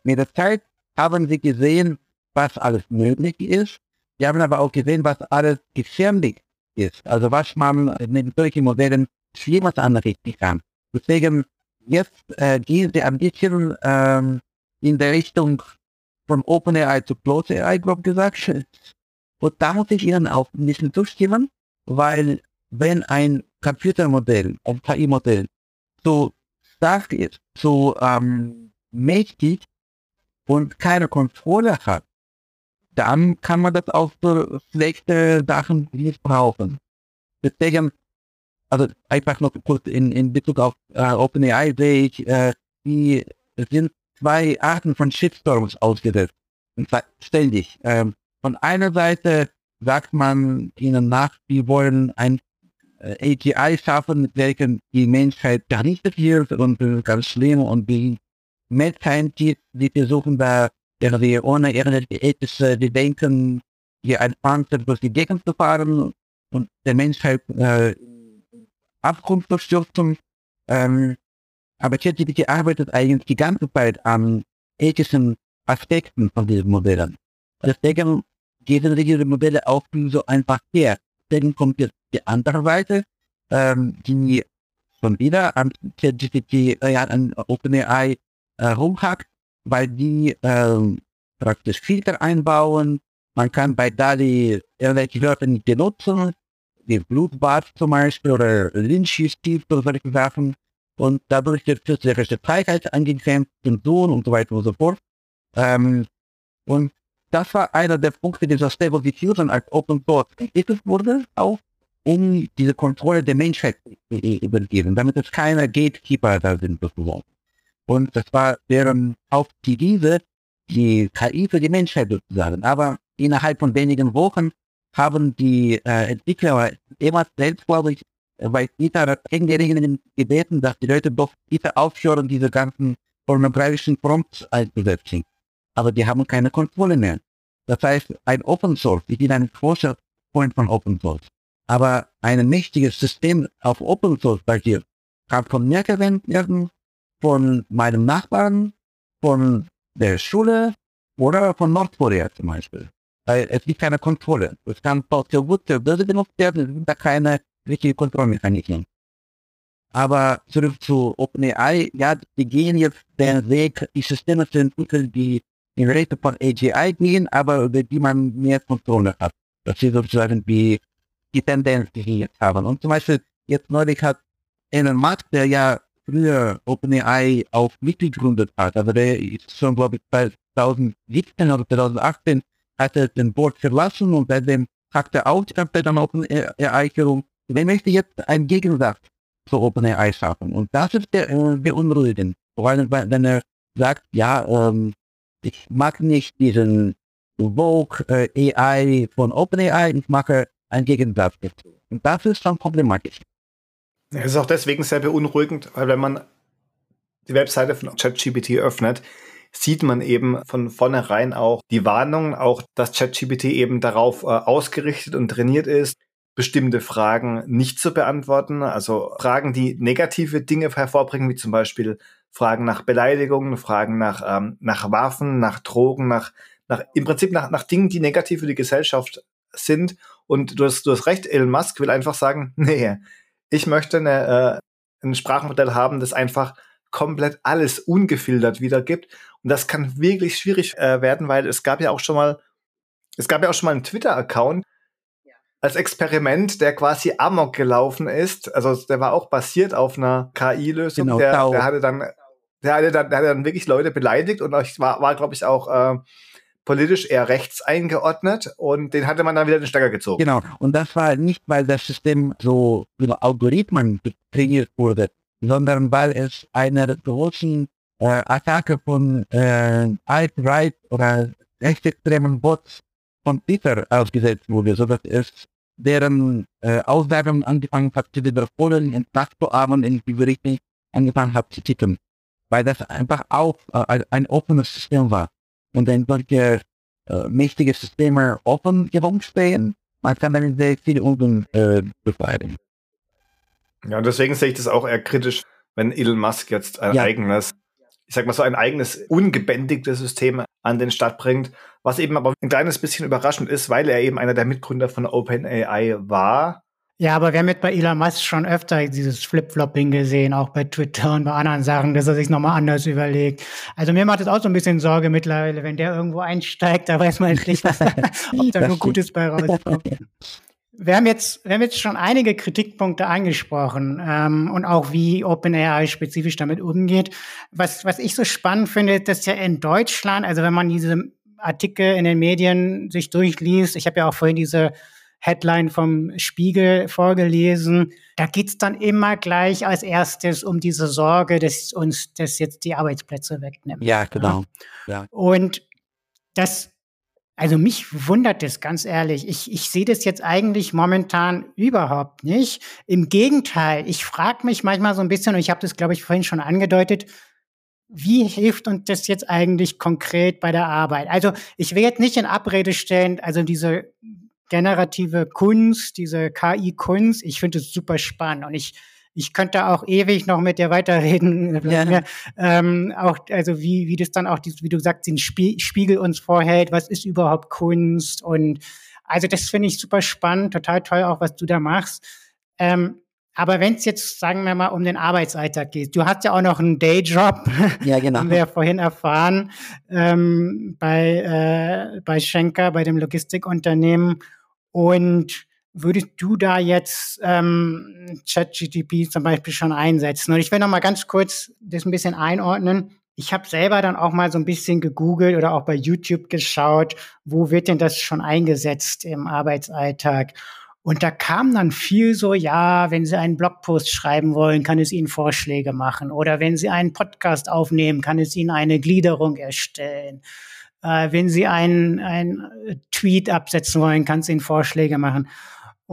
Mit der Zeit haben sie gesehen, was alles möglich ist. Wir haben aber auch gesehen, was alles gefährlich ist. Also was man mit solchen Modellen schlimmer anrichten kann. Deswegen jetzt äh, gehen sie ein bisschen ähm, in der Richtung von OpenAI zu CloseAI, grob gesagt. Und da muss ich Ihnen auch ein bisschen zustimmen, weil wenn ein Computermodell, ein KI-Modell so stark ist, so ähm, mächtig und keine Kontrolle hat, dann kann man das auch für schlechte Sachen missbrauchen. Deswegen, also einfach noch kurz in, in Bezug auf äh, OpenAI sehe ich, äh, die sind zwei Arten von Shitstorms ausgesetzt. Und zwar ständig. Ähm, von einer Seite sagt man ihnen nach, wir wollen ein äh, AGI schaffen, mit welchem die Menschheit vernichtet wird und äh, ganz schlimm und die Mad Scientists, die versuchen da irgendwie ohne irgendwelche ethische Bedenken hier ein Panzer durch die Gegend zu fahren und der Menschheit äh, Abgrund zu stürzen. Ähm, aber ChatGPT arbeitet eigentlich die ganze Zeit an ethischen Aspekten von diesen Modellen. Deswegen gehen diese Modelle auch so einfach her. Dann kommt jetzt die andere Seite, ähm, die schon wieder an ChatGPT, äh, an OpenAI äh, rumhackt, weil die ähm, praktisch Filter einbauen. Man kann bei DALI irgendwelche Wörter nicht benutzen, wie Blutbad zum Beispiel oder Lynchjustiz oder solche Sachen und dadurch wird künstlerische Freiheit angegrenzt, Sohn und so weiter und so fort. Ähm, und das war einer der Punkte dieser Diffusion als Open Source entwickelt wurde, auch um diese Kontrolle der Menschheit zu übergeben, damit es keine Gatekeeper da sind sozusagen. Und das war deren Hauptdevise, die KI für die Menschheit sozusagen. Aber innerhalb von wenigen Wochen haben die äh, Entwickler immer selbst, glaube ich, weil Twitter hat denjenigen gebeten, dass die Leute doch bitte aufhören, diese ganzen pornografischen Prompts einzusetzen. Aber die haben keine Kontrolle mehr. Das heißt, ein Open Source, ich bin ein großer Freund von Open Source, aber ein mächtiges System auf Open Source basiert, kann von mir verwendet werden, von meinem Nachbarn, von der Schule oder von Nordkorea zum Beispiel. Weil es gibt keine Kontrolle. Es kann sehr gut für Börse benutzt werden, es gibt da keine richtige Kontrollmechanismen. Aber zurück zu OpenAI, ja, die gehen jetzt den Weg, die Systeme zu entwickeln, die in Richtung von AGI gehen, aber über die man mehr Kontrolle hat. Das ist sozusagen die, die Tendenz, die wir jetzt haben. Und zum Beispiel, jetzt neulich hat Elon Musk, der ja früher OpenAI auf mitgegründet hat, aber der ist schon, glaube ich, 2017 oder 2018 hat er den Board verlassen und seitdem hat er auch die Zeit OpenAI herum wenn möchte jetzt ein Gegensatz zu OpenAI schaffen. Und das ist der äh, beunruhigend. Vor allem, wenn er sagt, ja, ähm, ich mag nicht diesen Vogue äh, AI von OpenAI, ich mache einen Gegensatz dazu. Und das ist schon problematisch. Es ist auch deswegen sehr beunruhigend, weil wenn man die Webseite von ChatGPT öffnet, sieht man eben von vornherein auch die Warnung, auch dass ChatGPT eben darauf äh, ausgerichtet und trainiert ist, bestimmte Fragen nicht zu beantworten. Also Fragen, die negative Dinge hervorbringen, wie zum Beispiel Fragen nach Beleidigungen, Fragen nach, ähm, nach Waffen, nach Drogen, nach, nach im Prinzip nach, nach Dingen, die negativ für die Gesellschaft sind. Und du hast, du hast recht, Elon Musk will einfach sagen, nee, ich möchte eine, äh, ein Sprachmodell haben, das einfach komplett alles ungefiltert wiedergibt. Und das kann wirklich schwierig äh, werden, weil es gab ja auch schon mal, es gab ja auch schon mal einen Twitter-Account, als Experiment, der quasi amok gelaufen ist. Also der war auch basiert auf einer KI-Lösung. Genau, der, der, hatte dann, der hatte dann, der hatte dann wirklich Leute beleidigt und war, war glaube ich, auch äh, politisch eher rechts eingeordnet und den hatte man dann wieder den Stecker gezogen. Genau. Und das war nicht, weil das System so über Algorithmen trainiert wurde, sondern weil es einer großen äh, Attacke von äh, Alt-Right oder rechtsextremen Bots von Twitter ausgesetzt wurde, sodass es deren äh, Auswertung angefangen hat zu wiederholen, in Nachzuahmen, in die Berichte angefangen hat zu tippen. Weil das einfach auch äh, ein offenes System war. Und wenn solche äh, mächtige Systeme offen herumstehen, man kann damit sehr viel Unglück äh, befreien. Ja, und deswegen sehe ich das auch eher kritisch, wenn Elon Musk jetzt ein ja. eigenes, ich sag mal so ein eigenes ungebändigtes System an den Start bringt, was eben aber ein kleines bisschen überraschend ist, weil er eben einer der Mitgründer von OpenAI war. Ja, aber wir haben jetzt bei Elon Musk schon öfter dieses Flip-Flopping gesehen, auch bei Twitter und bei anderen Sachen, dass er sich nochmal anders überlegt. Also mir macht es auch so ein bisschen Sorge mittlerweile, wenn der irgendwo einsteigt, da weiß man nicht, was, ob da nur Gutes bei rauskommt. Wir haben jetzt, wir haben jetzt schon einige Kritikpunkte angesprochen ähm, und auch wie OpenAI spezifisch damit umgeht. Was, was ich so spannend finde, dass ja in Deutschland, also wenn man diese Artikel in den Medien sich durchliest, ich habe ja auch vorhin diese Headline vom Spiegel vorgelesen, da geht's dann immer gleich als erstes um diese Sorge, dass uns das jetzt die Arbeitsplätze wegnimmt. Ja, genau. Ja. Und das also mich wundert es ganz ehrlich. Ich, ich sehe das jetzt eigentlich momentan überhaupt nicht. Im Gegenteil, ich frage mich manchmal so ein bisschen, und ich habe das, glaube ich, vorhin schon angedeutet, wie hilft uns das jetzt eigentlich konkret bei der Arbeit? Also ich will jetzt nicht in Abrede stellen, also diese generative Kunst, diese KI-Kunst, ich finde es super spannend und ich ich könnte auch ewig noch mit dir weiterreden. Ja. Ähm, auch, also wie, wie das dann auch, wie du sagst, den Spiegel uns vorhält, was ist überhaupt Kunst und also das finde ich super spannend, total toll auch, was du da machst. Ähm, aber wenn es jetzt, sagen wir mal, um den Arbeitsalltag geht, du hast ja auch noch einen Dayjob, ja, genau. haben wir ja vorhin erfahren, ähm, bei, äh, bei Schenker, bei dem Logistikunternehmen. Und würdest du da jetzt ähm, ChatGTP zum Beispiel schon einsetzen? Und ich will noch mal ganz kurz das ein bisschen einordnen. Ich habe selber dann auch mal so ein bisschen gegoogelt oder auch bei YouTube geschaut, wo wird denn das schon eingesetzt im Arbeitsalltag? Und da kam dann viel so, ja, wenn Sie einen Blogpost schreiben wollen, kann es Ihnen Vorschläge machen. Oder wenn Sie einen Podcast aufnehmen, kann es Ihnen eine Gliederung erstellen. Äh, wenn Sie einen, einen Tweet absetzen wollen, kann es Ihnen Vorschläge machen.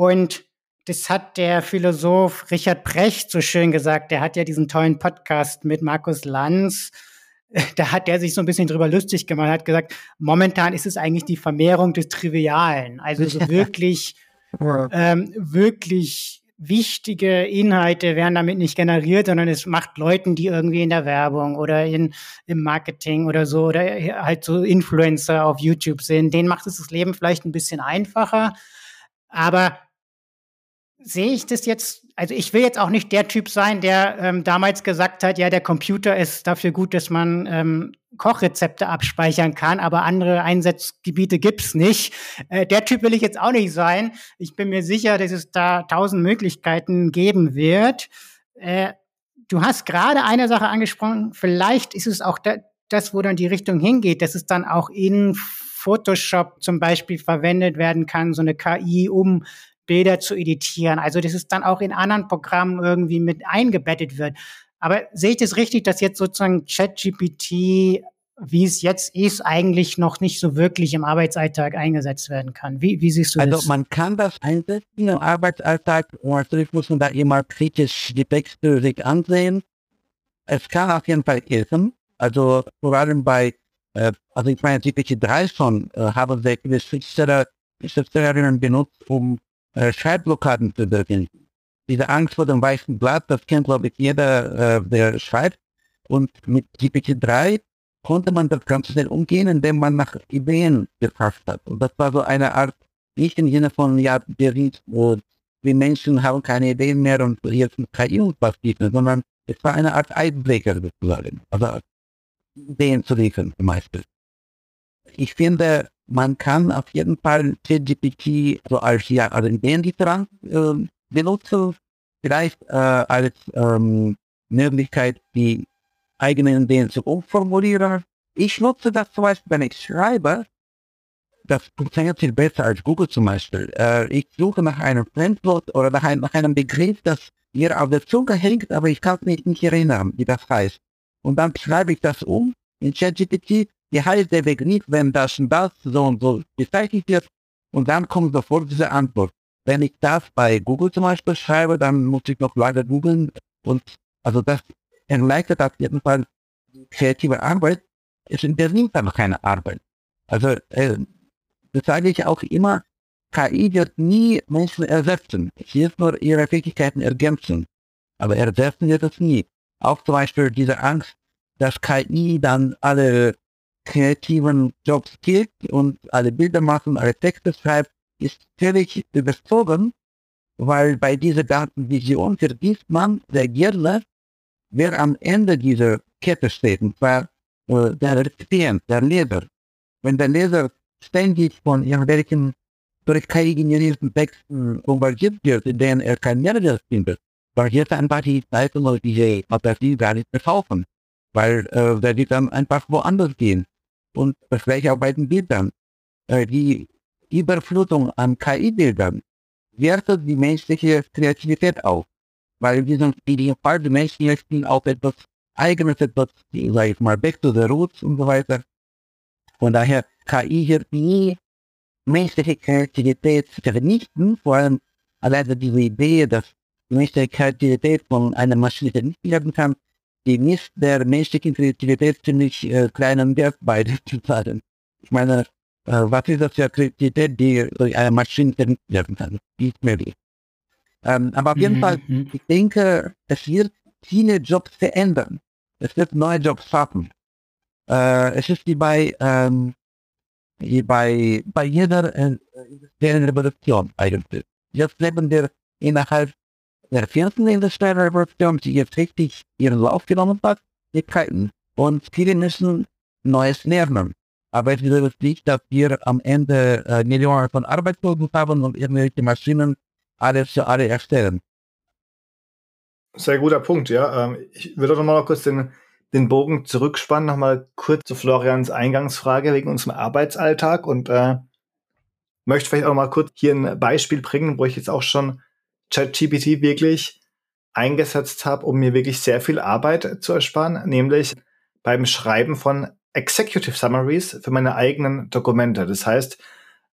Und das hat der Philosoph Richard Brecht so schön gesagt. Der hat ja diesen tollen Podcast mit Markus Lanz. Da hat er sich so ein bisschen drüber lustig gemacht, hat gesagt, momentan ist es eigentlich die Vermehrung des Trivialen. Also so wirklich, ähm, wirklich wichtige Inhalte werden damit nicht generiert, sondern es macht Leuten, die irgendwie in der Werbung oder in, im Marketing oder so oder halt so Influencer auf YouTube sind, denen macht es das Leben vielleicht ein bisschen einfacher. Aber sehe ich das jetzt, also ich will jetzt auch nicht der Typ sein, der ähm, damals gesagt hat, ja, der Computer ist dafür gut, dass man ähm, Kochrezepte abspeichern kann, aber andere Einsatzgebiete gibt's nicht. Äh, der Typ will ich jetzt auch nicht sein. Ich bin mir sicher, dass es da tausend Möglichkeiten geben wird. Äh, du hast gerade eine Sache angesprochen, vielleicht ist es auch da, das, wo dann die Richtung hingeht, dass es dann auch in Photoshop zum Beispiel verwendet werden kann, so eine KI, um Bilder zu editieren. Also, dass es dann auch in anderen Programmen irgendwie mit eingebettet wird. Aber sehe ich das richtig, dass jetzt sozusagen ChatGPT, wie es jetzt ist, eigentlich noch nicht so wirklich im Arbeitsalltag eingesetzt werden kann? Wie, wie siehst du also, das? Also man kann das einsetzen im Arbeitsalltag und natürlich muss man da immer kritisch die Texte sich ansehen. Es kann auf jeden Fall helfen. Also vor allem bei äh, also ich meine, GPT-3 schon äh, haben sehr viele Schriftsteller, Schriftstellerinnen benutzt, um äh, Schreibblockaden zu bewirken. Diese Angst vor dem weißen Blatt, das kennt, glaube ich, jeder, äh, der schreibt. Und mit GPT-3 konnte man das ganz schnell umgehen, indem man nach Ideen gefasst hat. Und das war so eine Art, nicht im Sinne von, ja, wir sind, wir Menschen haben keine Ideen mehr und jetzt KI uns was bieten, sondern es war eine Art Eisbrecher sozusagen. Also Ideen zu liefern Beispiel. Ich finde, man kann auf jeden Fall ChatGPT so als ja, also Ideenlieferant äh, benutzen, vielleicht äh, als ähm, Möglichkeit, die eigenen Ideen zu umformulieren. Ich nutze das zum Beispiel, wenn ich schreibe, das funktioniert viel besser als Google zum Beispiel. Äh, ich suche nach einem Fremdwort oder nach, ein, nach einem Begriff, das mir auf der Zunge hängt, aber ich kann mich nicht erinnern, wie das heißt. Und dann schreibe ich das um in ChatGPT, wie heißt der Begriff, wenn das und das so und so bezeichnet wird, und dann kommt sofort diese Antwort. Wenn ich das bei Google zum Beispiel schreibe, dann muss ich noch weiter googeln und also das erleichtert auf jeden Fall die kreative Arbeit. Es internimmt aber keine Arbeit. Also äh, das sage ich auch immer, KI wird nie Menschen ersetzen. Es wird nur ihre Fähigkeiten ergänzen. Aber ersetzen wird es nie. Auch zum Beispiel diese Angst, dass KI dann alle kreativen Jobs killt und alle Bilder machen, alle Texte schreibt, ist völlig überzogen, weil bei dieser Datenvision vergisst man sehr gerne, wer am Ende dieser Kette steht, und zwar äh, der Rezipient, der Leser. Wenn der Leser ständig von irgendwelchen durch KI generierten Texten bombardiert wird, in denen er kein Mehrwert findet, basiert einfach die Seiten oder diese Fantasie gar nicht mehr kaufen, weil äh, der wird dann einfach woanders gehen. Und das gleiche auch bei den Bildern. Die Überflutung an KI-Bildern wertet die menschliche Kreativität auf, weil wir sind in dem Fall die Menschen möchten auch etwas eigenes, etwas, sag ich mal, back to the roots und so weiter. Von daher, KI wird nie menschliche Kreativität vernichten, vor allem alleine diese Idee, dass die menschliche Kreativität von einer Maschine nicht werden kann, die misst der menschlichen Kreativität ziemlich äh, kleinen Wert bei zu sagen. Ich meine, äh, was ist das für Kreativität, die durch eine Maschine werden kann? Nicht möglich. Ähm, aber auf jeden mhm. Fall, mhm. ich denke, es wird viele Jobs verändern. Es wird neue Jobs schaffen. Äh, es ist wie bei, ähm, wie bei, bei jeder äh, Revolution eigentlich. Jetzt leben wir innerhalb der vierten industriellen Revolution, die jetzt richtig ihren Lauf genommen hat, die Kalten. Und viele müssen Neues lernen. Aber es ist nicht, dass wir am Ende äh, Millionen von Arbeitslosen haben und irgendwelche Maschinen alles für alle erstellen. Sehr guter Punkt, ja. Ähm, ich würde noch mal kurz den, den Bogen zurückspannen, noch mal kurz zu Florians Eingangsfrage wegen unserem Arbeitsalltag und äh, möchte vielleicht auch mal kurz hier ein Beispiel bringen, wo ich jetzt auch schon ChatGPT wirklich eingesetzt habe, um mir wirklich sehr viel Arbeit zu ersparen, nämlich beim Schreiben von Executive Summaries für meine eigenen Dokumente. Das heißt,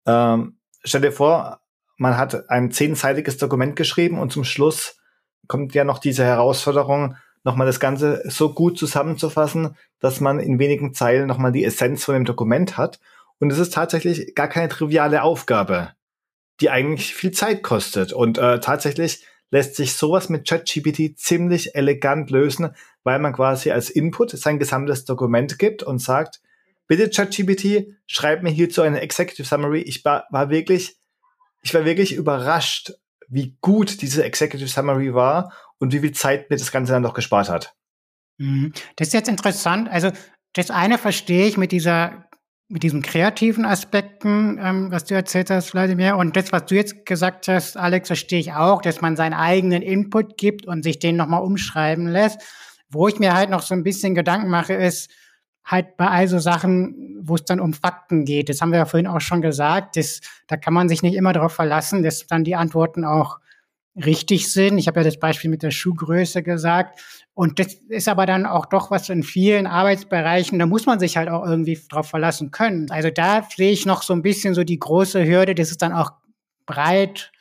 ähm, stell dir vor, man hat ein zehnseitiges Dokument geschrieben und zum Schluss kommt ja noch diese Herausforderung, nochmal das Ganze so gut zusammenzufassen, dass man in wenigen Zeilen nochmal die Essenz von dem Dokument hat. Und es ist tatsächlich gar keine triviale Aufgabe die eigentlich viel Zeit kostet. Und äh, tatsächlich lässt sich sowas mit ChatGPT ziemlich elegant lösen, weil man quasi als Input sein gesamtes Dokument gibt und sagt, bitte ChatGPT, schreib mir hierzu eine Executive Summary. Ich war, war wirklich, ich war wirklich überrascht, wie gut diese Executive Summary war und wie viel Zeit mir das Ganze dann doch gespart hat. Mhm. Das ist jetzt interessant. Also das eine verstehe ich mit dieser mit diesen kreativen Aspekten, ähm, was du erzählt hast, Vladimir. Und das, was du jetzt gesagt hast, Alex, verstehe ich auch, dass man seinen eigenen Input gibt und sich den nochmal umschreiben lässt. Wo ich mir halt noch so ein bisschen Gedanken mache, ist halt bei all so Sachen, wo es dann um Fakten geht. Das haben wir ja vorhin auch schon gesagt. Das, da kann man sich nicht immer darauf verlassen, dass dann die Antworten auch richtig sind. Ich habe ja das Beispiel mit der Schuhgröße gesagt. Und das ist aber dann auch doch was in vielen Arbeitsbereichen, da muss man sich halt auch irgendwie drauf verlassen können. Also da sehe ich noch so ein bisschen so die große Hürde, dass es dann auch breit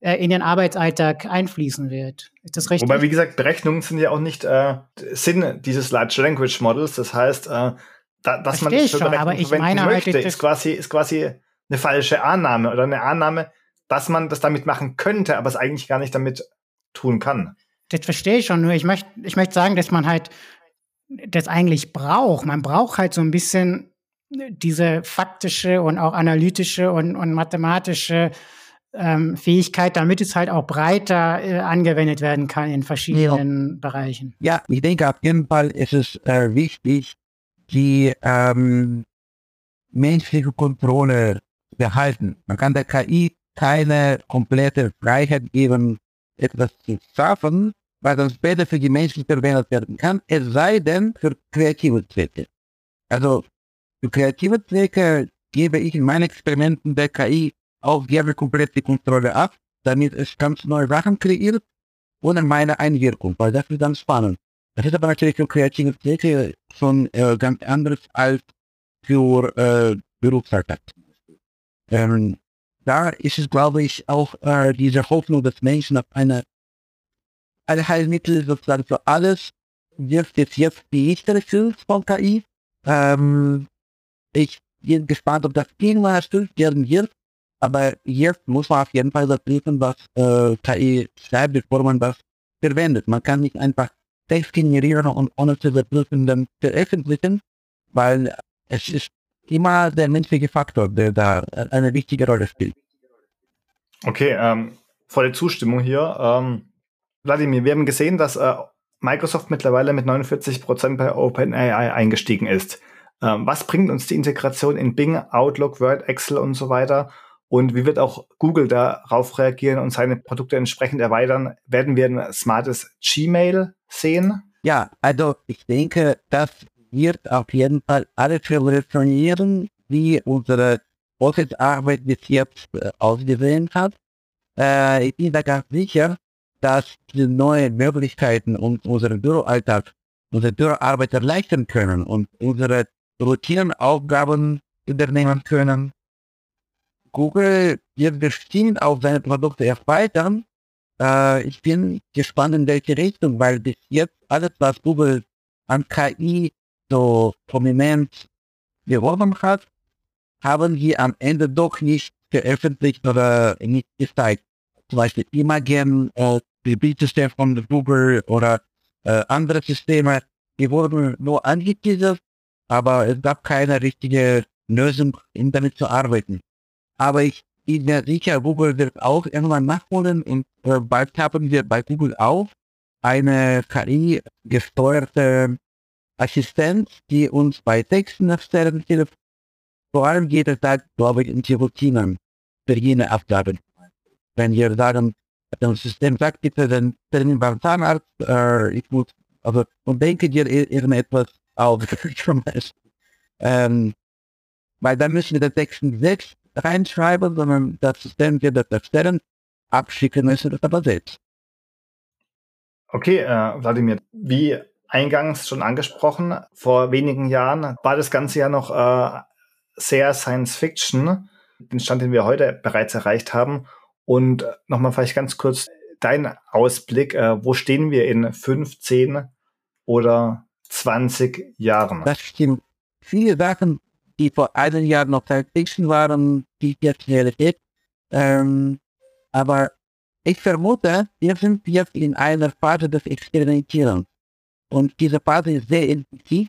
äh, in den Arbeitsalltag einfließen wird. Ist das richtig? Wobei, wie gesagt, Berechnungen sind ja auch nicht äh, Sinn dieses Large Language Models. Das heißt, äh, da, dass Versteh man das für schon, aber ich meine möchte, halt, ist quasi, ist quasi eine falsche Annahme oder eine Annahme, dass man das damit machen könnte, aber es eigentlich gar nicht damit tun kann. Das verstehe ich schon, nur ich möchte ich möchte sagen, dass man halt das eigentlich braucht. Man braucht halt so ein bisschen diese faktische und auch analytische und, und mathematische ähm, Fähigkeit, damit es halt auch breiter äh, angewendet werden kann in verschiedenen ja. Bereichen. Ja, ich denke auf jeden Fall ist es äh, wichtig, die ähm, menschliche Kontrolle behalten. Man kann der KI keine komplette Freiheit geben, etwas zu schaffen, was dann später für die Menschen verwendet werden kann, es sei denn für kreative Zwecke. Also für kreative Zwecke gebe ich in meinen Experimenten der KI auch gerne komplett die Kontrolle ab, damit es ganz neue Sachen kreiert ohne meine Einwirkung, weil das ist dann spannend. Das ist aber natürlich für kreative Zwecke schon äh, ganz anderes als für äh, Berufsalltag. Ähm, da ist es, glaube ich, auch äh, diese Hoffnung des Menschen auf eine, eine Heilmittel sozusagen für alles wird jetzt jetzt die erste von KI. Ähm, ich bin gespannt, ob das irgendwann erfüllt werden wird. Aber jetzt muss man auf jeden Fall das prüfen, was äh, KI schreibt, bevor man das verwendet. Man kann nicht einfach Text generieren und ohne zu überprüfen dann veröffentlichen, weil es ist immer der menschliche Faktor, der da eine wichtige Rolle spielt. Okay, ähm, volle Zustimmung hier. Ähm, Wladimir, wir haben gesehen, dass äh, Microsoft mittlerweile mit 49 Prozent bei OpenAI eingestiegen ist. Ähm, was bringt uns die Integration in Bing, Outlook, Word, Excel und so weiter? Und wie wird auch Google darauf reagieren und seine Produkte entsprechend erweitern? Werden wir ein smartes Gmail sehen? Ja, also ich denke, das wird auf jeden Fall alles revolutionieren, wie unsere Office-Arbeit bis jetzt äh, ausgesehen hat. Äh, ich bin da ganz sicher, dass die neuen Möglichkeiten und unseren Büroalltag, unsere Büroarbeit erleichtern können und unsere Routinenaufgaben übernehmen können. Google wird bestimmt auch seine Produkte erweitern. Äh, ich bin gespannt in welche Richtung, weil bis jetzt alles, was Google an KI so prominent beworben hat, haben sie am Ende doch nicht veröffentlicht oder nicht gezeigt. Zum Beispiel Imagen, äh, die Beatsystem von Google oder äh, andere Systeme, die wurden nur angeteasert, aber es gab keine richtige Lösung, in damit zu arbeiten. Aber ich bin mir sicher, Google wird auch irgendwann nachholen und äh, bald haben wir bei Google auch eine KI-gesteuerte Assistenz, die uns bei Texten erstellen hilft. Vor allem geht es da, glaube ich, in die Routinen für jene Aufgaben. Wenn wir sagen, das System sagt bitte den Termin beim Zahnarzt, äh, ich muss, also, und denke dir irgendetwas auf, ähm, weil dann müssen wir den Text selbst reinschreiben, sondern das System wird das erstellen, abschicken müssen das aber selbst. Okay, äh, Wladimir, wie eingangs schon angesprochen, vor wenigen Jahren war das Ganze ja noch äh, sehr Science Fiction, den Stand, den wir heute bereits erreicht haben. Und nochmal vielleicht ganz kurz dein Ausblick, äh, wo stehen wir in 15 oder 20 Jahren? Das stimmt. Viele Sachen, die vor einem Jahr noch Science Fiction waren, die jetzt Realität. Ähm, aber ich vermute, wir sind jetzt in einer Phase des Experimentierens. Und diese Phase ist sehr intensiv.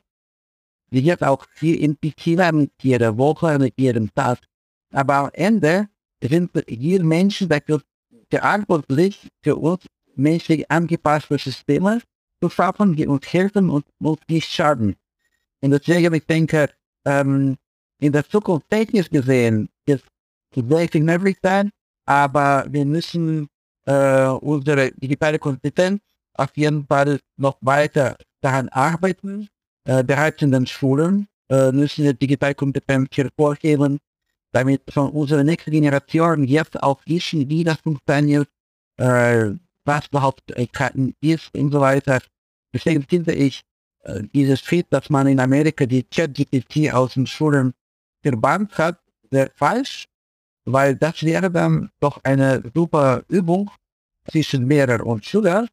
Sie wird auch viel intensiver mit jeder Woche, mit jedem Tag. Aber am Ende sind wir Menschen dafür verantwortlich, für uns menschlich angepasste Systeme zu schaffen, die uns helfen und uns nicht schaden. Und deswegen, ich denke, ähm, in der Zukunft technisch gesehen ist viel möglich sein, aber wir müssen äh, unsere digitale Kompetenz auf jeden Fall noch weiter daran arbeiten. Äh, bereits in den Schulen äh, müssen wir Digitalkompetenz hervorheben, damit von unserer nächsten Generation jetzt auch wissen, wie das funktioniert, äh, was überhaupt KI ist und so weiter. Deswegen finde ich, äh, dieses Schritt, dass man in Amerika die ChatGPT aus den Schulen verbannt hat, sehr falsch, weil das wäre dann doch eine super Übung zwischen Lehrer und Schüler,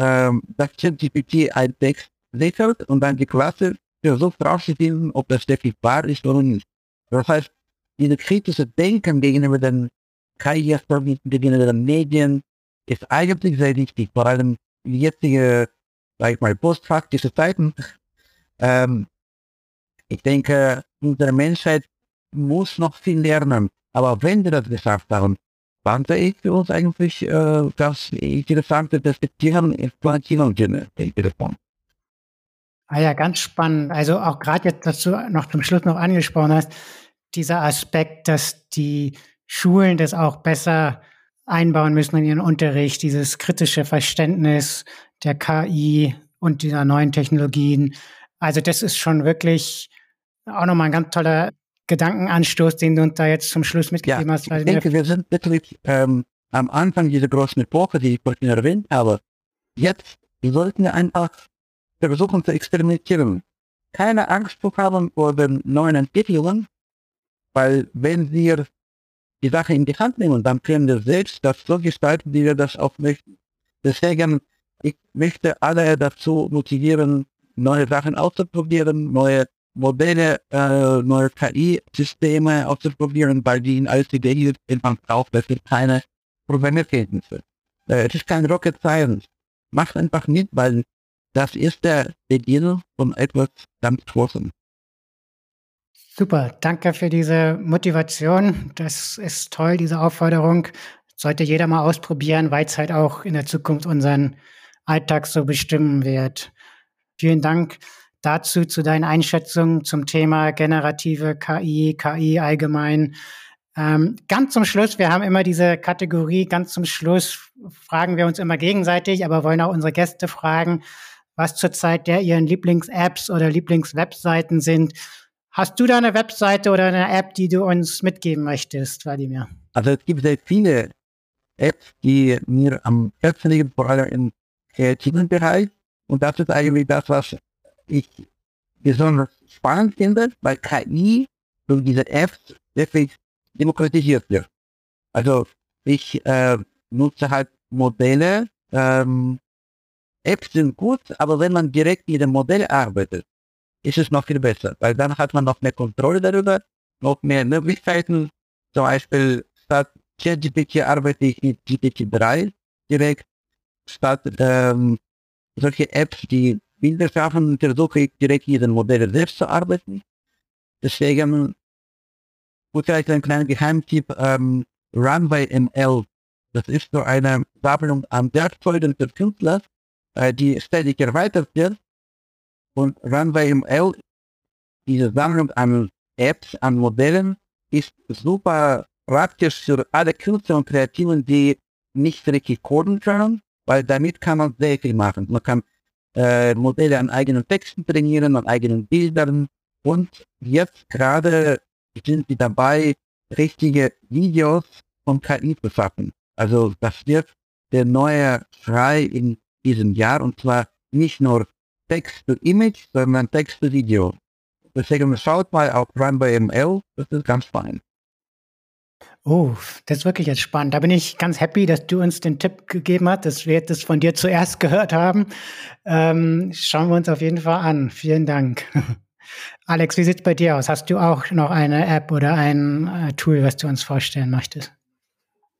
ähm, dass ChatGPT ein Text liefert und dann die Klasse versucht rauszufinden, ob das wirklich wahr ist oder nicht. Das heißt, diese kritische Denken gegenüber den KI-Services, gegenüber den Medien, ist eigentlich sehr wichtig, vor allem jetzige, sag ich mal, postfaktische Zeiten. Ähm, ich denke, unsere Menschheit muss noch viel lernen. Aber wenn wir das geschafft haben, fand ich für uns eigentlich äh, das interessante Perspektiven Exploration davon. Ah ja, ganz spannend. Also auch gerade jetzt, dass du noch zum Schluss noch angesprochen hast, dieser Aspekt, dass die Schulen das auch besser einbauen müssen in ihren Unterricht, dieses kritische Verständnis der KI und dieser neuen Technologien. Also das ist schon wirklich auch nochmal ein ganz toller Gedankenanstoß, den du uns da jetzt zum Schluss mitgegeben ja, hast. Ich denke, wir sind wirklich ähm, am Anfang dieser großen Epoche, die ich vorhin erwähnt habe. Jetzt sollten wir einfach versuchen zu experimentieren. Keine Angst zu haben vor den neuen Entwicklungen, weil wenn wir die Sache in die Hand nehmen, dann können wir selbst das so gestalten, wie wir das auch möchten. Deswegen, ich möchte alle dazu motivieren, neue Sachen auszuprobieren, neue Modelle, äh, neue KI-Systeme auszuprobieren, weil die in alles Ideen man braucht, das sind keine Programmierkenntnisse. Äh, es ist kein Rocket Science. Macht einfach nicht, weil das ist der Beginn von etwas ganz Großem. Super, danke für diese Motivation. Das ist toll, diese Aufforderung. Sollte jeder mal ausprobieren, weil es halt auch in der Zukunft unseren Alltag so bestimmen wird. Vielen Dank dazu, zu deinen Einschätzungen zum Thema generative KI, KI allgemein. Ähm, ganz zum Schluss, wir haben immer diese Kategorie, ganz zum Schluss fragen wir uns immer gegenseitig, aber wollen auch unsere Gäste fragen, was zurzeit der ihren Lieblings-Apps oder Lieblings-Webseiten sind. Hast du da eine Webseite oder eine App, die du uns mitgeben möchtest, Vladimir? Also es gibt sehr viele Apps, die mir am Herzen liegen, vor allem im kreativen Bereich. Und das ist eigentlich das, was ich besonders spannend finde, weil KI durch diese Apps wirklich demokratisiert wird. Also ich äh, nutze halt Modelle. Ähm, Apps sind gut, aber wenn man direkt mit dem Modell arbeitet, ist es noch viel besser, weil dann hat man noch mehr Kontrolle darüber, noch mehr Möglichkeiten. Zum Beispiel statt ChatGPT arbeite ich mit GPT-3 direkt, statt ähm, solche Apps, die Bilder schaffen, versuche ich direkt mit den Modellen selbst zu arbeiten. Deswegen vielleicht ein kleiner Geheimtipp, ähm, Runway ML. Das ist so eine Sammlung an Werkzeugen für Künstler, äh, die ständig erweitert wird und Runway ML, diese Sammlung an Apps, an Modellen, ist super praktisch für alle Künstler und Kreativen, die nicht richtig coden können, weil damit kann man sehr viel machen. Man kann äh, Modelle an eigenen Texten trainieren, an eigenen Bildern und jetzt gerade sind sie dabei, richtige Videos von KI zu schaffen. Also das wird der neue Schrei in diesem Jahr und zwar nicht nur Text to Image, sondern Text to Video. Deswegen schaut mal auf Runway ML, das ist ganz fein. Oh, das ist wirklich jetzt spannend. Da bin ich ganz happy, dass du uns den Tipp gegeben hast, dass wir das von dir zuerst gehört haben. Ähm, schauen wir uns auf jeden Fall an. Vielen Dank. Alex, wie sieht es bei dir aus? Hast du auch noch eine App oder ein äh, Tool, was du uns vorstellen möchtest?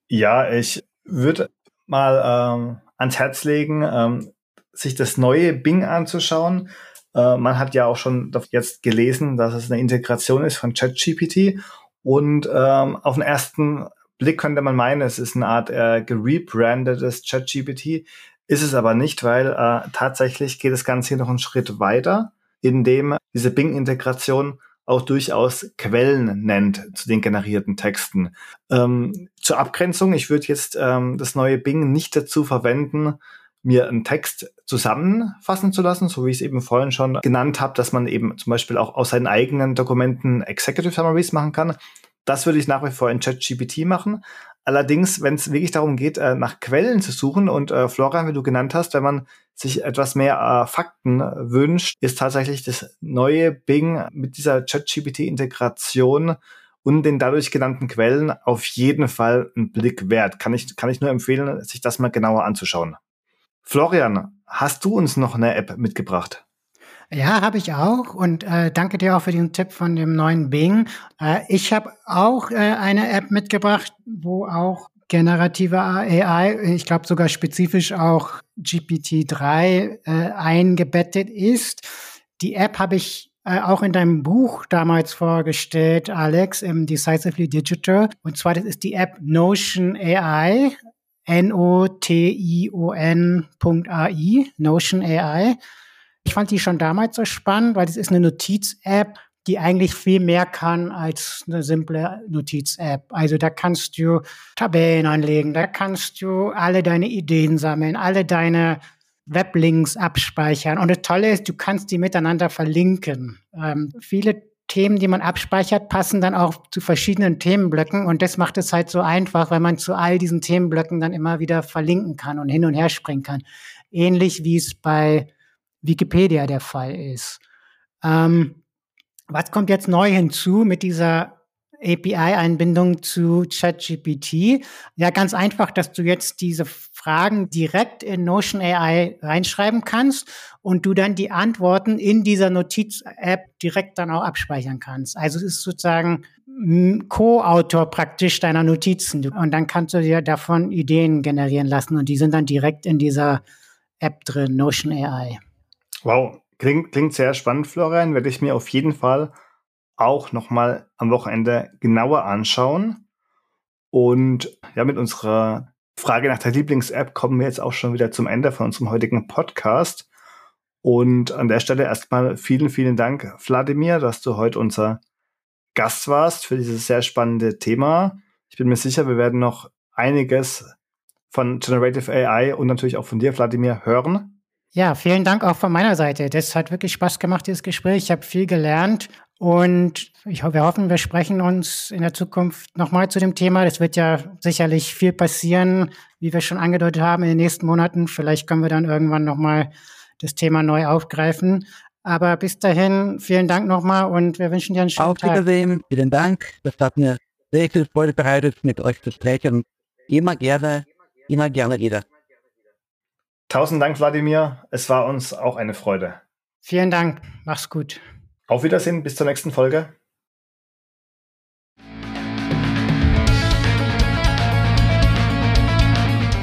Ja, ich würde mal ähm, ans Herz legen, ähm, sich das neue Bing anzuschauen. Äh, man hat ja auch schon jetzt gelesen, dass es eine Integration ist von ChatGPT und ähm, auf den ersten Blick könnte man meinen, es ist eine Art äh, gerebrandetes ChatGPT, ist es aber nicht, weil äh, tatsächlich geht das Ganze hier noch einen Schritt weiter, indem diese Bing-Integration auch durchaus Quellen nennt zu den generierten Texten. Ähm, zur Abgrenzung, ich würde jetzt ähm, das neue Bing nicht dazu verwenden, mir einen Text zusammenfassen zu lassen, so wie ich es eben vorhin schon genannt habe, dass man eben zum Beispiel auch aus seinen eigenen Dokumenten Executive Summaries machen kann. Das würde ich nach wie vor in ChatGPT machen. Allerdings, wenn es wirklich darum geht, äh, nach Quellen zu suchen und äh, Florian, wie du genannt hast, wenn man sich etwas mehr äh, Fakten wünscht, ist tatsächlich das neue Bing mit dieser ChatGPT-Integration und den dadurch genannten Quellen auf jeden Fall einen Blick wert. Kann ich, kann ich nur empfehlen, sich das mal genauer anzuschauen. Florian, hast du uns noch eine App mitgebracht? Ja, habe ich auch. Und äh, danke dir auch für den Tipp von dem neuen Bing. Äh, ich habe auch äh, eine App mitgebracht, wo auch generative AI, ich glaube sogar spezifisch auch GPT-3 äh, eingebettet ist. Die App habe ich äh, auch in deinem Buch damals vorgestellt, Alex, im Decisively Digital. Und zwar das ist die App Notion AI. N-O-T-I-O-N.ai, Notion AI. Ich fand die schon damals so spannend, weil das ist eine Notiz-App, die eigentlich viel mehr kann als eine simple Notiz-App. Also da kannst du Tabellen anlegen, da kannst du alle deine Ideen sammeln, alle deine Weblinks abspeichern. Und das Tolle ist, du kannst die miteinander verlinken. Ähm, viele Themen, die man abspeichert, passen dann auch zu verschiedenen Themenblöcken und das macht es halt so einfach, weil man zu all diesen Themenblöcken dann immer wieder verlinken kann und hin und her springen kann. Ähnlich wie es bei Wikipedia der Fall ist. Ähm, was kommt jetzt neu hinzu mit dieser API-Einbindung zu ChatGPT? Ja, ganz einfach, dass du jetzt diese Fragen direkt in Notion AI reinschreiben kannst und du dann die Antworten in dieser Notiz-App direkt dann auch abspeichern kannst. Also es ist sozusagen Co-Autor praktisch deiner Notizen. Und dann kannst du dir davon Ideen generieren lassen und die sind dann direkt in dieser App drin, Notion AI. Wow, klingt, klingt sehr spannend, Florian. Werde ich mir auf jeden Fall auch nochmal am Wochenende genauer anschauen. Und ja, mit unserer Frage nach der Lieblings-App kommen wir jetzt auch schon wieder zum Ende von unserem heutigen Podcast. Und an der Stelle erstmal vielen, vielen Dank, Wladimir, dass du heute unser Gast warst für dieses sehr spannende Thema. Ich bin mir sicher, wir werden noch einiges von Generative AI und natürlich auch von dir, Wladimir, hören. Ja, vielen Dank auch von meiner Seite. Das hat wirklich Spaß gemacht, dieses Gespräch. Ich habe viel gelernt und ich, wir hoffen, wir sprechen uns in der Zukunft nochmal zu dem Thema. Das wird ja sicherlich viel passieren, wie wir schon angedeutet haben in den nächsten Monaten. Vielleicht können wir dann irgendwann nochmal das Thema neu aufgreifen. Aber bis dahin, vielen Dank nochmal und wir wünschen dir einen schönen Auf Tag. Auf Wiedersehen, vielen Dank. Das hat mir sehr viel Freude bereitet, mit euch zu sprechen. Immer gerne, immer gerne wieder. Tausend Dank, Wladimir. Es war uns auch eine Freude. Vielen Dank. Mach's gut. Auf Wiedersehen, bis zur nächsten Folge.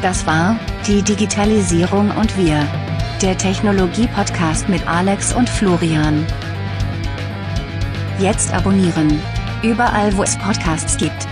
Das war die Digitalisierung und wir. Der Technologie-Podcast mit Alex und Florian. Jetzt abonnieren. Überall, wo es Podcasts gibt.